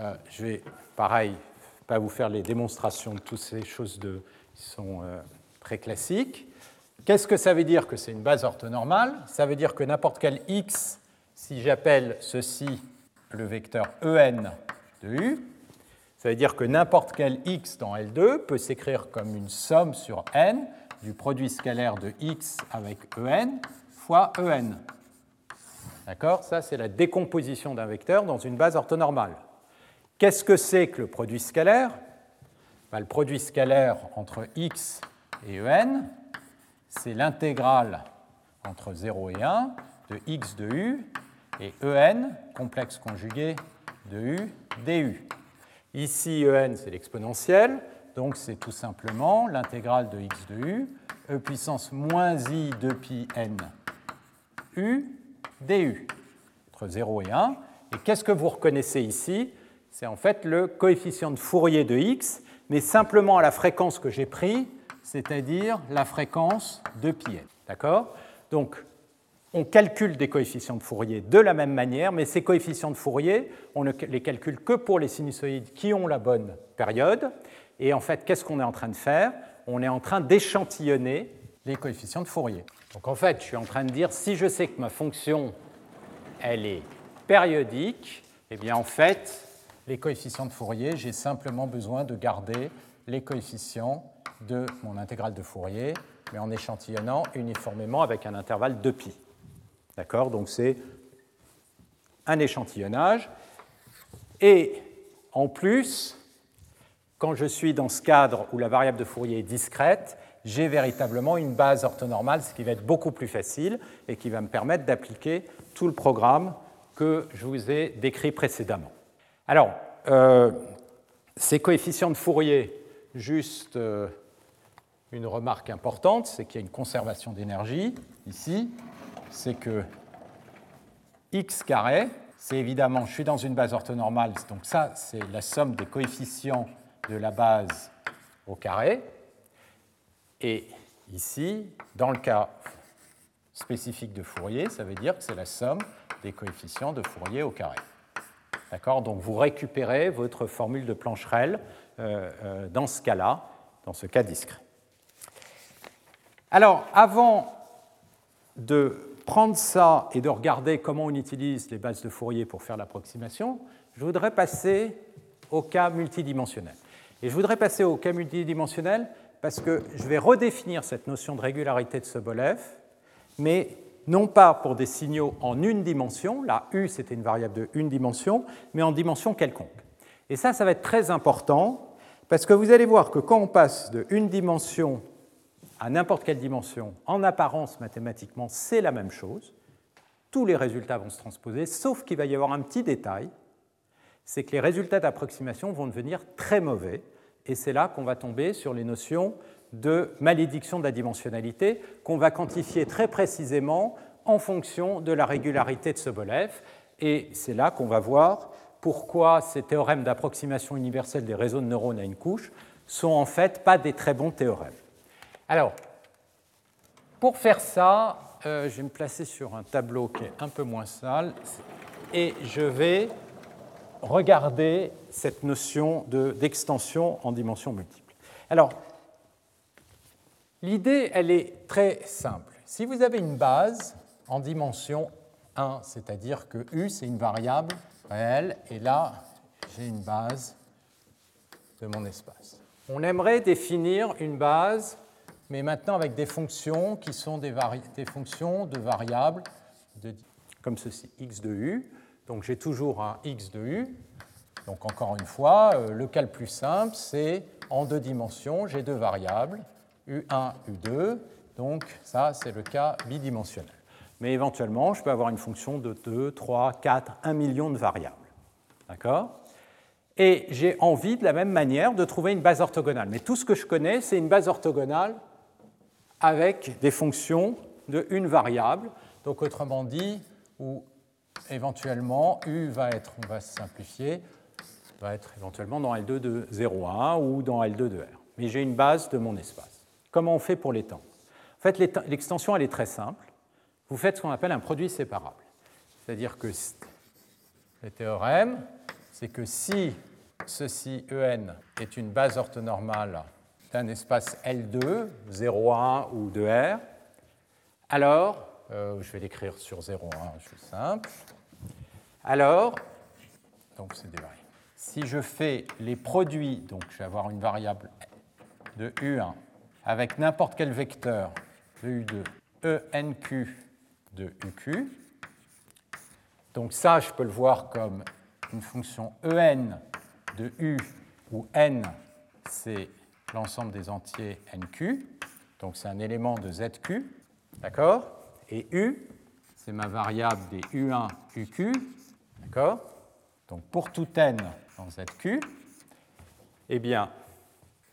euh, je vais, pareil, pas vous faire les démonstrations de toutes ces choses qui sont euh, très classiques. Qu'est-ce que ça veut dire que c'est une base orthonormale? Ça veut dire que n'importe quel x, si j'appelle ceci le vecteur en de u, ça veut dire que n'importe quel x dans L2 peut s'écrire comme une somme sur n du produit scalaire de x avec en fois en. D'accord? Ça, c'est la décomposition d'un vecteur dans une base orthonormale. Qu'est-ce que c'est que le produit scalaire? Ben, Le produit scalaire entre x et en, c'est l'intégrale entre 0 et 1 de x de u et en, complexe conjugué de u du. Ici, en, c'est l'exponentielle, donc c'est tout simplement l'intégrale de x de u, e puissance moins i de pi n u du, entre 0 et 1. Et qu'est-ce que vous reconnaissez ici? C'est en fait le coefficient de Fourier de x, mais simplement à la fréquence que j'ai pris, c'est-à-dire la fréquence de pi n. D'accord? Donc, on calcule des coefficients de Fourier de la même manière, mais ces coefficients de Fourier, on ne les calcule que pour les sinusoïdes qui ont la bonne période. Et en fait, qu'est-ce qu'on est en train de faire? On est en train d'échantillonner les coefficients de Fourier. Donc en fait, je suis en train de dire, si je sais que ma fonction, elle est périodique, eh bien en fait, les coefficients de Fourier, j'ai simplement besoin de garder les coefficients de mon intégrale de Fourier, mais en échantillonnant uniformément avec un intervalle de pi. D'accord? Donc c'est un échantillonnage. Et en plus, quand je suis dans ce cadre où la variable de Fourier est discrète, j'ai véritablement une base orthonormale, ce qui va être beaucoup plus facile et qui va me permettre d'appliquer tout le programme que je vous ai décrit précédemment. Alors, euh, ces coefficients de Fourier, juste euh, une remarque importante, c'est qu'il y a une conservation d'énergie ici, c'est que x carré, c'est évidemment, je suis dans une base orthonormale, donc ça, c'est la somme des coefficients de la base au carré. Et ici, dans le cas spécifique de Fourier, ça veut dire que c'est la somme des coefficients de Fourier au carré. D'accord? Donc vous récupérez votre formule de Plancherel euh, euh, dans ce cas-là, dans ce cas discret. Alors, avant de prendre ça et de regarder comment on utilise les bases de Fourier pour faire l'approximation, je voudrais passer au cas multidimensionnel. Et je voudrais passer au cas multidimensionnel parce que je vais redéfinir cette notion de régularité de Sobolev, mais non pas pour des signaux en une dimension, là U c'était une variable de une dimension, mais en dimension quelconque. Et ça, ça va être très important, parce que vous allez voir que quand on passe de une dimension à n'importe quelle dimension, en apparence mathématiquement, c'est la même chose. Tous les résultats vont se transposer, sauf qu'il va y avoir un petit détail, c'est que les résultats d'approximation vont devenir très mauvais, et c'est là qu'on va tomber sur les notions de malédiction de la dimensionnalité qu'on va quantifier très précisément en fonction de la régularité de Sobolev. Et c'est là qu'on va voir pourquoi ces théorèmes d'approximation universelle des réseaux de neurones à une couche sont en fait pas des très bons théorèmes. Alors, pour faire ça, euh, je vais me placer sur un tableau qui est un peu moins sale et je vais regarder cette notion d'extension en dimension multiple. Alors, L'idée, elle est très simple. Si vous avez une base en dimension 1, c'est-à-dire que U, c'est une variable réelle, et là, j'ai une base de mon espace. On aimerait définir une base, mais maintenant avec des fonctions qui sont des, fonctions de variables comme ceci, x de u. Donc j'ai toujours un x de u. Donc encore une fois, euh, le cas le plus simple, c'est en deux dimensions, j'ai deux variables, U1, U2. Donc ça, c'est le cas bidimensionnel. Mais éventuellement, je peux avoir une fonction de 2, 3, 4, 1 million de variables. D'accord? Et j'ai envie, de la même manière, de trouver une base orthogonale. Mais tout ce que je connais, c'est une base orthogonale avec des fonctions de une variable. Donc autrement dit, où éventuellement U va être, on va simplifier, va être éventuellement dans L2 de 0,1 ou dans L2 de R. Mais j'ai une base de mon espace. Comment on fait pour l'étendre? En fait, l'extension, elle est très simple. Vous faites ce qu'on appelle un produit séparable. C'est-à-dire que le théorème, c'est que si ceci, En, est une base orthonormale d'un espace L2, 0,1 ou 2R, alors, euh, je vais l'écrire sur 0,1, je suis simple, alors, donc c'est des variables. Si je fais les produits, donc je vais avoir une variable de U1 avec n'importe quel vecteur de U2 ENQ de UQ. Donc ça, je peux le voir comme une fonction EN de U où N, c'est l'ensemble des entiers NQ. Donc c'est un élément de ZQ. D'accord? Et U, c'est ma variable des U1, UQ. D'accord? Donc pour tout N dans ZQ, eh bien,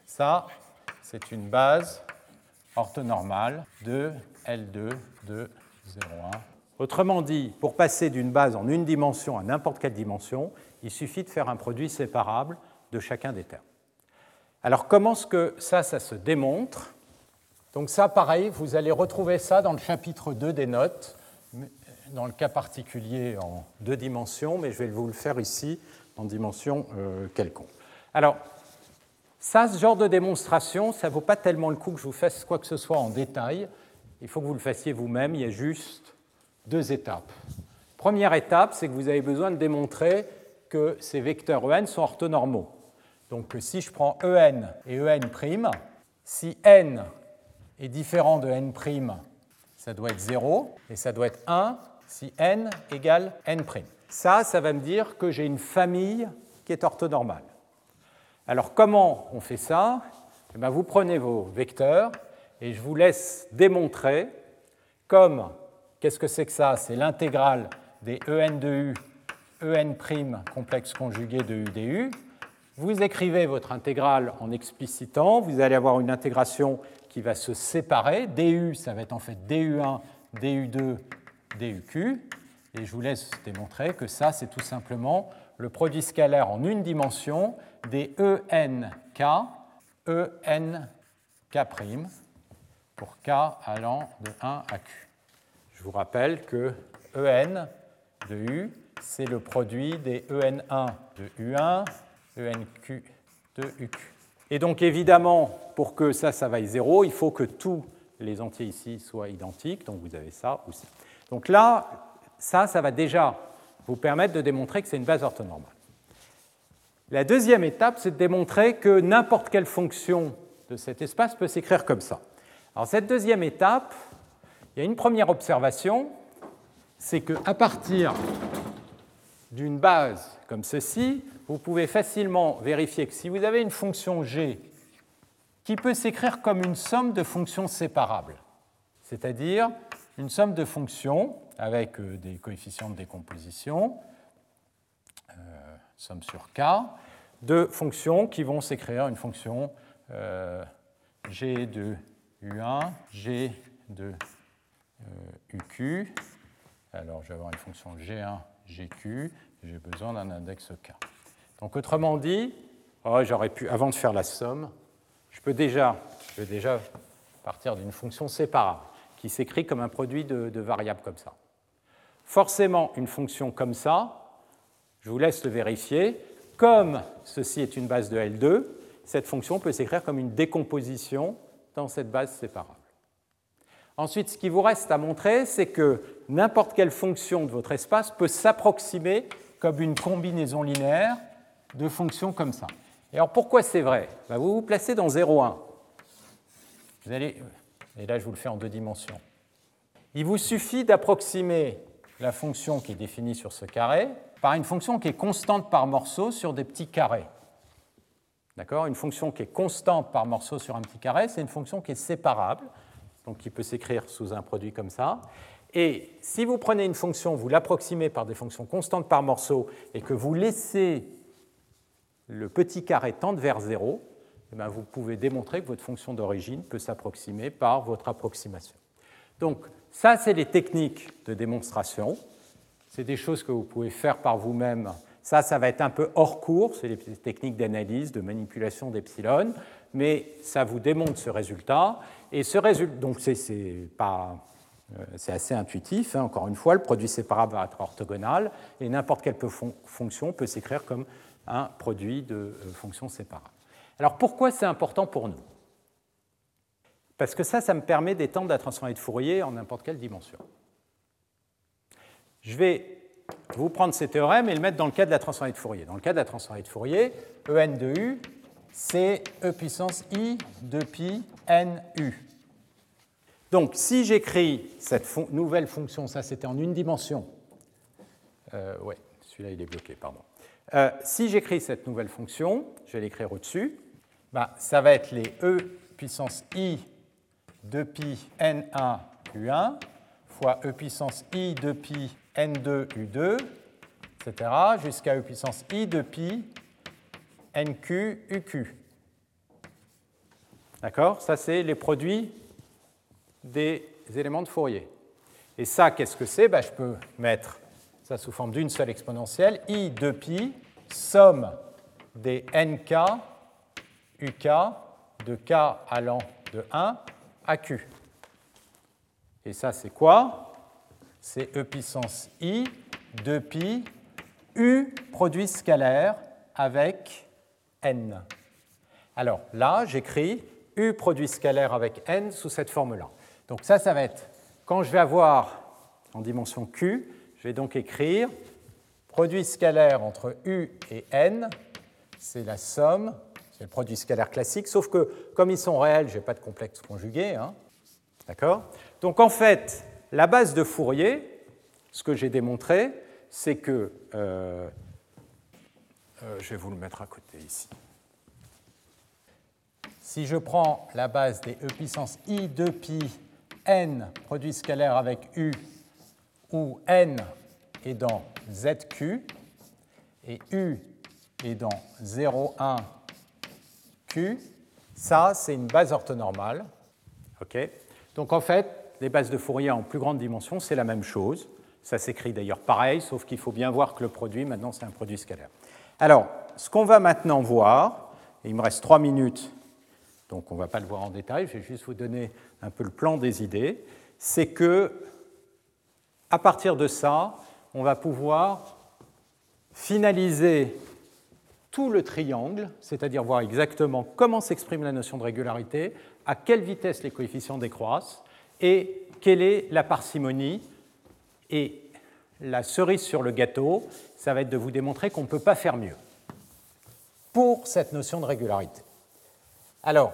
ça, c'est une base orthonormale de L2 de 0,1. Autrement dit, pour passer d'une base en une dimension à n'importe quelle dimension, il suffit de faire un produit séparable de chacun des termes. Alors comment est-ce que ça, ça se démontre? Donc ça, pareil, vous allez retrouver ça dans le chapitre 2 des notes, dans le cas particulier en deux dimensions, mais je vais vous le faire ici en dimension euh, quelconque. Alors, ça, ce genre de démonstration, ça ne vaut pas tellement le coup que je vous fasse quoi que ce soit en détail. Il faut que vous le fassiez vous-même. Il y a juste deux étapes. Première étape, c'est que vous avez besoin de démontrer que ces vecteurs En sont orthonormaux. Donc si je prends En et En', si n est différent de n', ça doit être 0 et ça doit être 1 si n égale n'. Ça, ça va me dire que j'ai une famille qui est orthonormale. Alors comment on fait ça? Eh Vous prenez vos vecteurs et je vous laisse démontrer comme, qu'est-ce que c'est que ça? C'est l'intégrale des En de U, En' complexe conjugué de U du. Vous écrivez votre intégrale en explicitant, vous allez avoir une intégration qui va se séparer. du, ça va être en fait du1, du2, duq. Et je vous laisse démontrer que ça, c'est tout simplement le produit scalaire en une dimension des ENK, ENK' pour k allant de 1 à q. Je vous rappelle que En de U, c'est le produit des En1 de U1, ENQ de UQ. Et donc évidemment, pour que ça, ça vaille 0, il faut que tous les entiers ici soient identiques. Donc vous avez ça aussi. Donc là, ça, ça va déjà vous permettre de démontrer que c'est une base orthonormale. La deuxième étape, c'est de démontrer que n'importe quelle fonction de cet espace peut s'écrire comme ça. Alors cette deuxième étape, il y a une première observation, c'est qu'à partir d'une base comme ceci, vous pouvez facilement vérifier que si vous avez une fonction g qui peut s'écrire comme une somme de fonctions séparables, c'est-à-dire une somme de fonctions avec euh, des coefficients de décomposition, euh, somme sur k, de fonctions qui vont s'écrire une fonction euh, g de u1, g de uq. Alors je vais avoir une fonction g1, gq, j'ai besoin d'un index k. Donc autrement dit, oh, j'aurais pu, avant de faire la somme, je peux déjà, je vais déjà partir d'une fonction séparable qui s'écrit comme un produit de, variables comme ça. Forcément, une fonction comme ça, je vous laisse le vérifier, comme ceci est une base de L2, cette fonction peut s'écrire comme une décomposition dans cette base séparable. Ensuite, ce qui vous reste à montrer, c'est que n'importe quelle fonction de votre espace peut s'approximer comme une combinaison linéaire de fonctions comme ça. Et alors pourquoi c'est vrai? Ben, Vous vous placez dans 0,1. Vous allez et là je vous le fais en deux dimensions. Il vous suffit d'approximer la fonction qui est définie sur ce carré par une fonction qui est constante par morceau sur des petits carrés. D'accord? Une fonction qui est constante par morceau sur un petit carré, c'est une fonction qui est séparable, donc qui peut s'écrire sous un produit comme ça. Et si vous prenez une fonction, vous l'approximez par des fonctions constantes par morceau et que vous laissez le petit carré tendre vers 0, eh ben, vous pouvez démontrer que votre fonction d'origine peut s'approximer par votre approximation. Donc ça, c'est les techniques de démonstration. C'est des choses que vous pouvez faire par vous-même. Ça, ça va être un peu hors cours, c'est les techniques d'analyse, de manipulation d'epsilon, mais ça vous démontre ce résultat. Et ce résultat, donc euh, c'est assez intuitif. Hein. Encore une fois, le produit séparable va être orthogonal et n'importe quelle fonction peut s'écrire comme un produit de euh, fonctions séparables. Alors pourquoi c'est important pour nous? Parce que ça, ça me permet d'étendre la transformée de Fourier en n'importe quelle dimension. Je vais vous prendre ces théorèmes et le mettre dans le cas de la transformée de Fourier. Dans le cas de la transformée de Fourier, En de U, c'est E puissance I de pi n U. Donc si j'écris cette nouvelle fonction, ça c'était en une dimension, euh, ouais, celui-là il est bloqué, pardon. Euh, si j'écris cette nouvelle fonction, je vais l'écrire au-dessus, bah, ça va être les e puissance i de pi n1 u1 fois e puissance i de pi n2 u2, etc., jusqu'à e puissance i de pi nq uq. D'accord? Ça, c'est les produits des éléments de Fourier. Et ça, qu'est-ce que c'est? Bah, Je peux mettre ça sous forme d'une seule exponentielle, i de pi, somme des nk uk de k allant de 1 à q. Et ça, c'est quoi? C'est e puissance i de pi u produit scalaire avec n. Alors là, j'écris u produit scalaire avec n sous cette forme-là. Donc ça, ça va être, quand je vais avoir en dimension q, je vais donc écrire produit scalaire entre u et n, c'est la somme, c'est le produit scalaire classique, sauf que comme ils sont réels, je n'ai pas de complexe conjugué. Hein. D'accord? Donc en fait, la base de Fourier, ce que j'ai démontré, c'est que, euh, euh, je vais vous le mettre à côté ici. Si je prends la base des e puissance i 2 pi n produit scalaire avec u où n est dans ZQ et U et dans 0, 1, Q, ça, c'est une base orthonormale. Donc en fait, les bases de Fourier en plus grande dimension, c'est la même chose. Ça s'écrit d'ailleurs pareil, sauf qu'il faut bien voir que le produit, maintenant, c'est un produit scalaire. Alors, ce qu'on va maintenant voir, et il me reste trois minutes, donc on ne va pas le voir en détail, je vais juste vous donner un peu le plan des idées, c'est que, à partir de ça, on va pouvoir finaliser tout le triangle, c'est-à-dire voir exactement comment s'exprime la notion de régularité, à quelle vitesse les coefficients décroissent et quelle est la parcimonie. Et la cerise sur le gâteau, ça va être de vous démontrer qu'on ne peut pas faire mieux pour cette notion de régularité. Alors,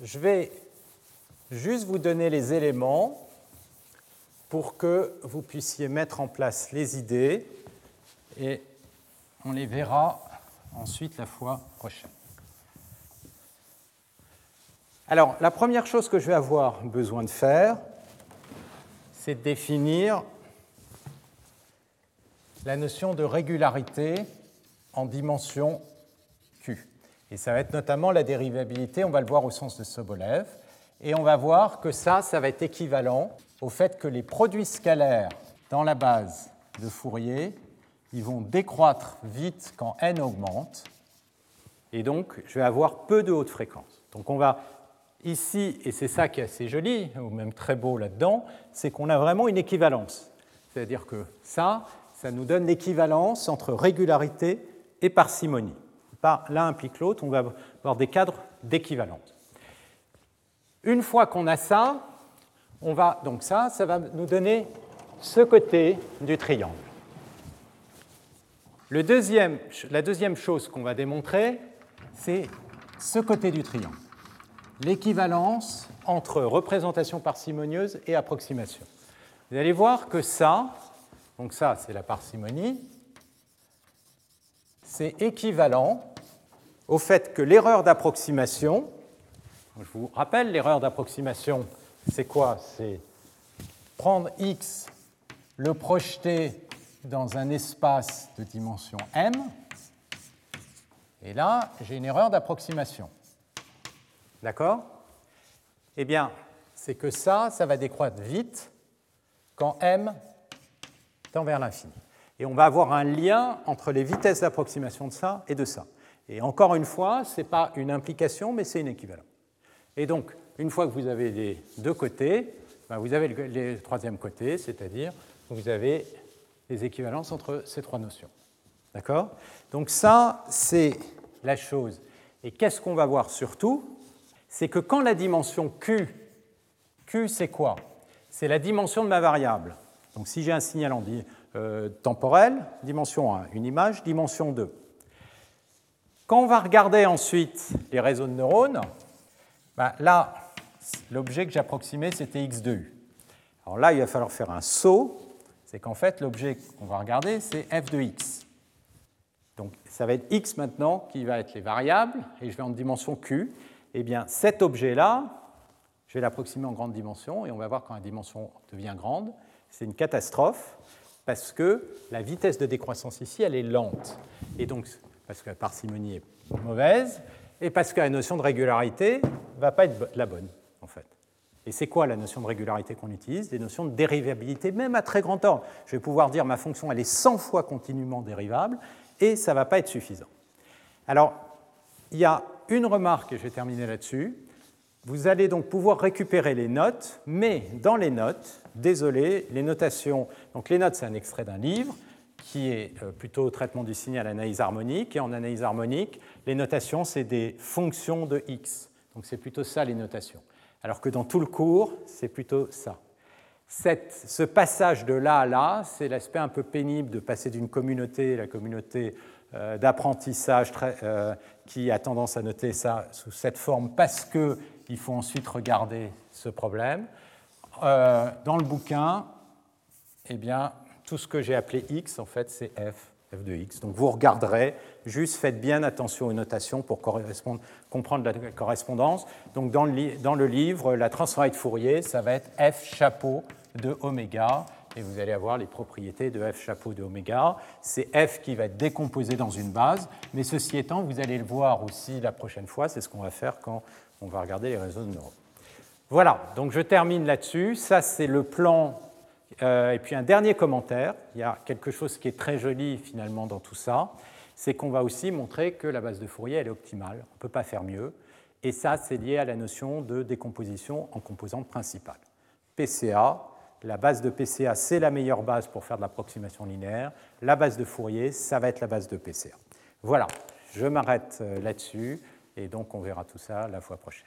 je vais juste vous donner les éléments pour que vous puissiez mettre en place les idées et on les verra ensuite la fois prochaine. Alors, la première chose que je vais avoir besoin de faire, c'est de définir la notion de régularité en dimension Q. Et ça va être notamment la dérivabilité, on va le voir au sens de Sobolev. Et on va voir que ça, ça va être équivalent au fait que les produits scalaires dans la base de Fourier ils vont décroître vite quand n augmente, et donc je vais avoir peu de haute fréquence. Donc on va ici, et c'est ça qui est assez joli, ou même très beau là-dedans, c'est qu'on a vraiment une équivalence. C'est-à-dire que ça, ça nous donne l'équivalence entre régularité et parcimonie. L'un implique l'autre, on va avoir des cadres d'équivalence. Une fois qu'on a ça, on va donc ça, ça va nous donner ce côté du triangle la deuxième chose qu'on va démontrer, c'est ce côté du triangle, l'équivalence entre représentation parcimonieuse et approximation. Vous allez voir que ça, donc ça c'est la parcimonie, c'est équivalent au fait que l'erreur d'approximation, je vous rappelle, l'erreur d'approximation, c'est quoi? C'est prendre x, le projeter dans un espace de dimension m, et là, j'ai une erreur d'approximation. D'accord? Eh bien, c'est que ça, ça va décroître vite quand m tend vers l'infini. Et on va avoir un lien entre les vitesses d'approximation de ça et de ça. Et encore une fois, ce n'est pas une implication, mais c'est une équivalence. Et donc, une fois que vous avez les deux côtés, ben, vous avez le, troisième côté, c'est-à-dire vous avez les équivalences entre ces trois notions. D'accord? Donc ça, c'est la chose. Et qu'est-ce qu'on va voir surtout? C'est que quand la dimension Q, Q c'est quoi? C'est la dimension de ma variable. Donc si j'ai un signal en euh, temporel, dimension 1, une image, dimension 2. Quand on va regarder ensuite les réseaux de neurones, ben là, l'objet que j'approximais, c'était x2u. Alors là, il va falloir faire un saut c'est qu'en fait, l'objet qu'on va regarder, c'est f de x. Donc ça va être x maintenant qui va être les variables, et je vais en dimension q. Eh bien, cet objet-là, je vais l'approximer en grande dimension, et on va voir quand la dimension devient grande, c'est une catastrophe, parce que la vitesse de décroissance ici, elle est lente. Et donc, parce que la parcimonie est mauvaise, et parce que la notion de régularité ne va pas être la bonne, Et c'est quoi la notion de régularité qu'on utilise? Des notions de dérivabilité, même à très grand ordre. Je vais pouvoir dire ma fonction, elle est 100 fois continuellement dérivable, et ça ne va pas être suffisant. Alors, il y a une remarque, et je vais terminer là-dessus. Vous allez donc pouvoir récupérer les notes, mais dans les notes, désolé, les notations, donc les notes, c'est un extrait d'un livre qui est euh, plutôt traitement du signal analyse harmonique, et en analyse harmonique, les notations, c'est des fonctions de x. Donc c'est plutôt ça les notations alors que dans tout le cours, c'est plutôt ça. ce passage de là à là, c'est l'aspect un peu pénible de passer d'une communauté, la communauté euh, d'apprentissage euh, qui a tendance à noter ça sous cette forme parce qu'il faut ensuite regarder ce problème. Euh, dans le bouquin, eh bien, tout ce que j'ai appelé x, en fait, c'est f f de x. Donc vous regarderez, juste faites bien attention aux notations pour comprendre la correspondance. Donc dans le, livre, la transformée de Fourier, ça va être f chapeau de oméga. et vous allez avoir les propriétés de f chapeau de oméga. C'est f qui va être décomposé dans une base, mais ceci étant, vous allez le voir aussi la prochaine fois, c'est ce qu'on va faire quand on va regarder les réseaux de neurones. Voilà, donc je termine là-dessus. Ça, c'est le plan. Euh, et puis un dernier commentaire. Il y a quelque chose qui est très joli finalement dans tout ça. C'est qu'on va aussi montrer que la base de Fourier, elle est optimale. On ne peut pas faire mieux. Et ça, c'est lié à la notion de décomposition en composantes principales. PCA, la base de PCA, c'est la meilleure base pour faire de l'approximation linéaire. La base de Fourier, ça va être la base de PCA. Voilà, je m'arrête euh, là-dessus et donc on verra tout ça la fois prochaine.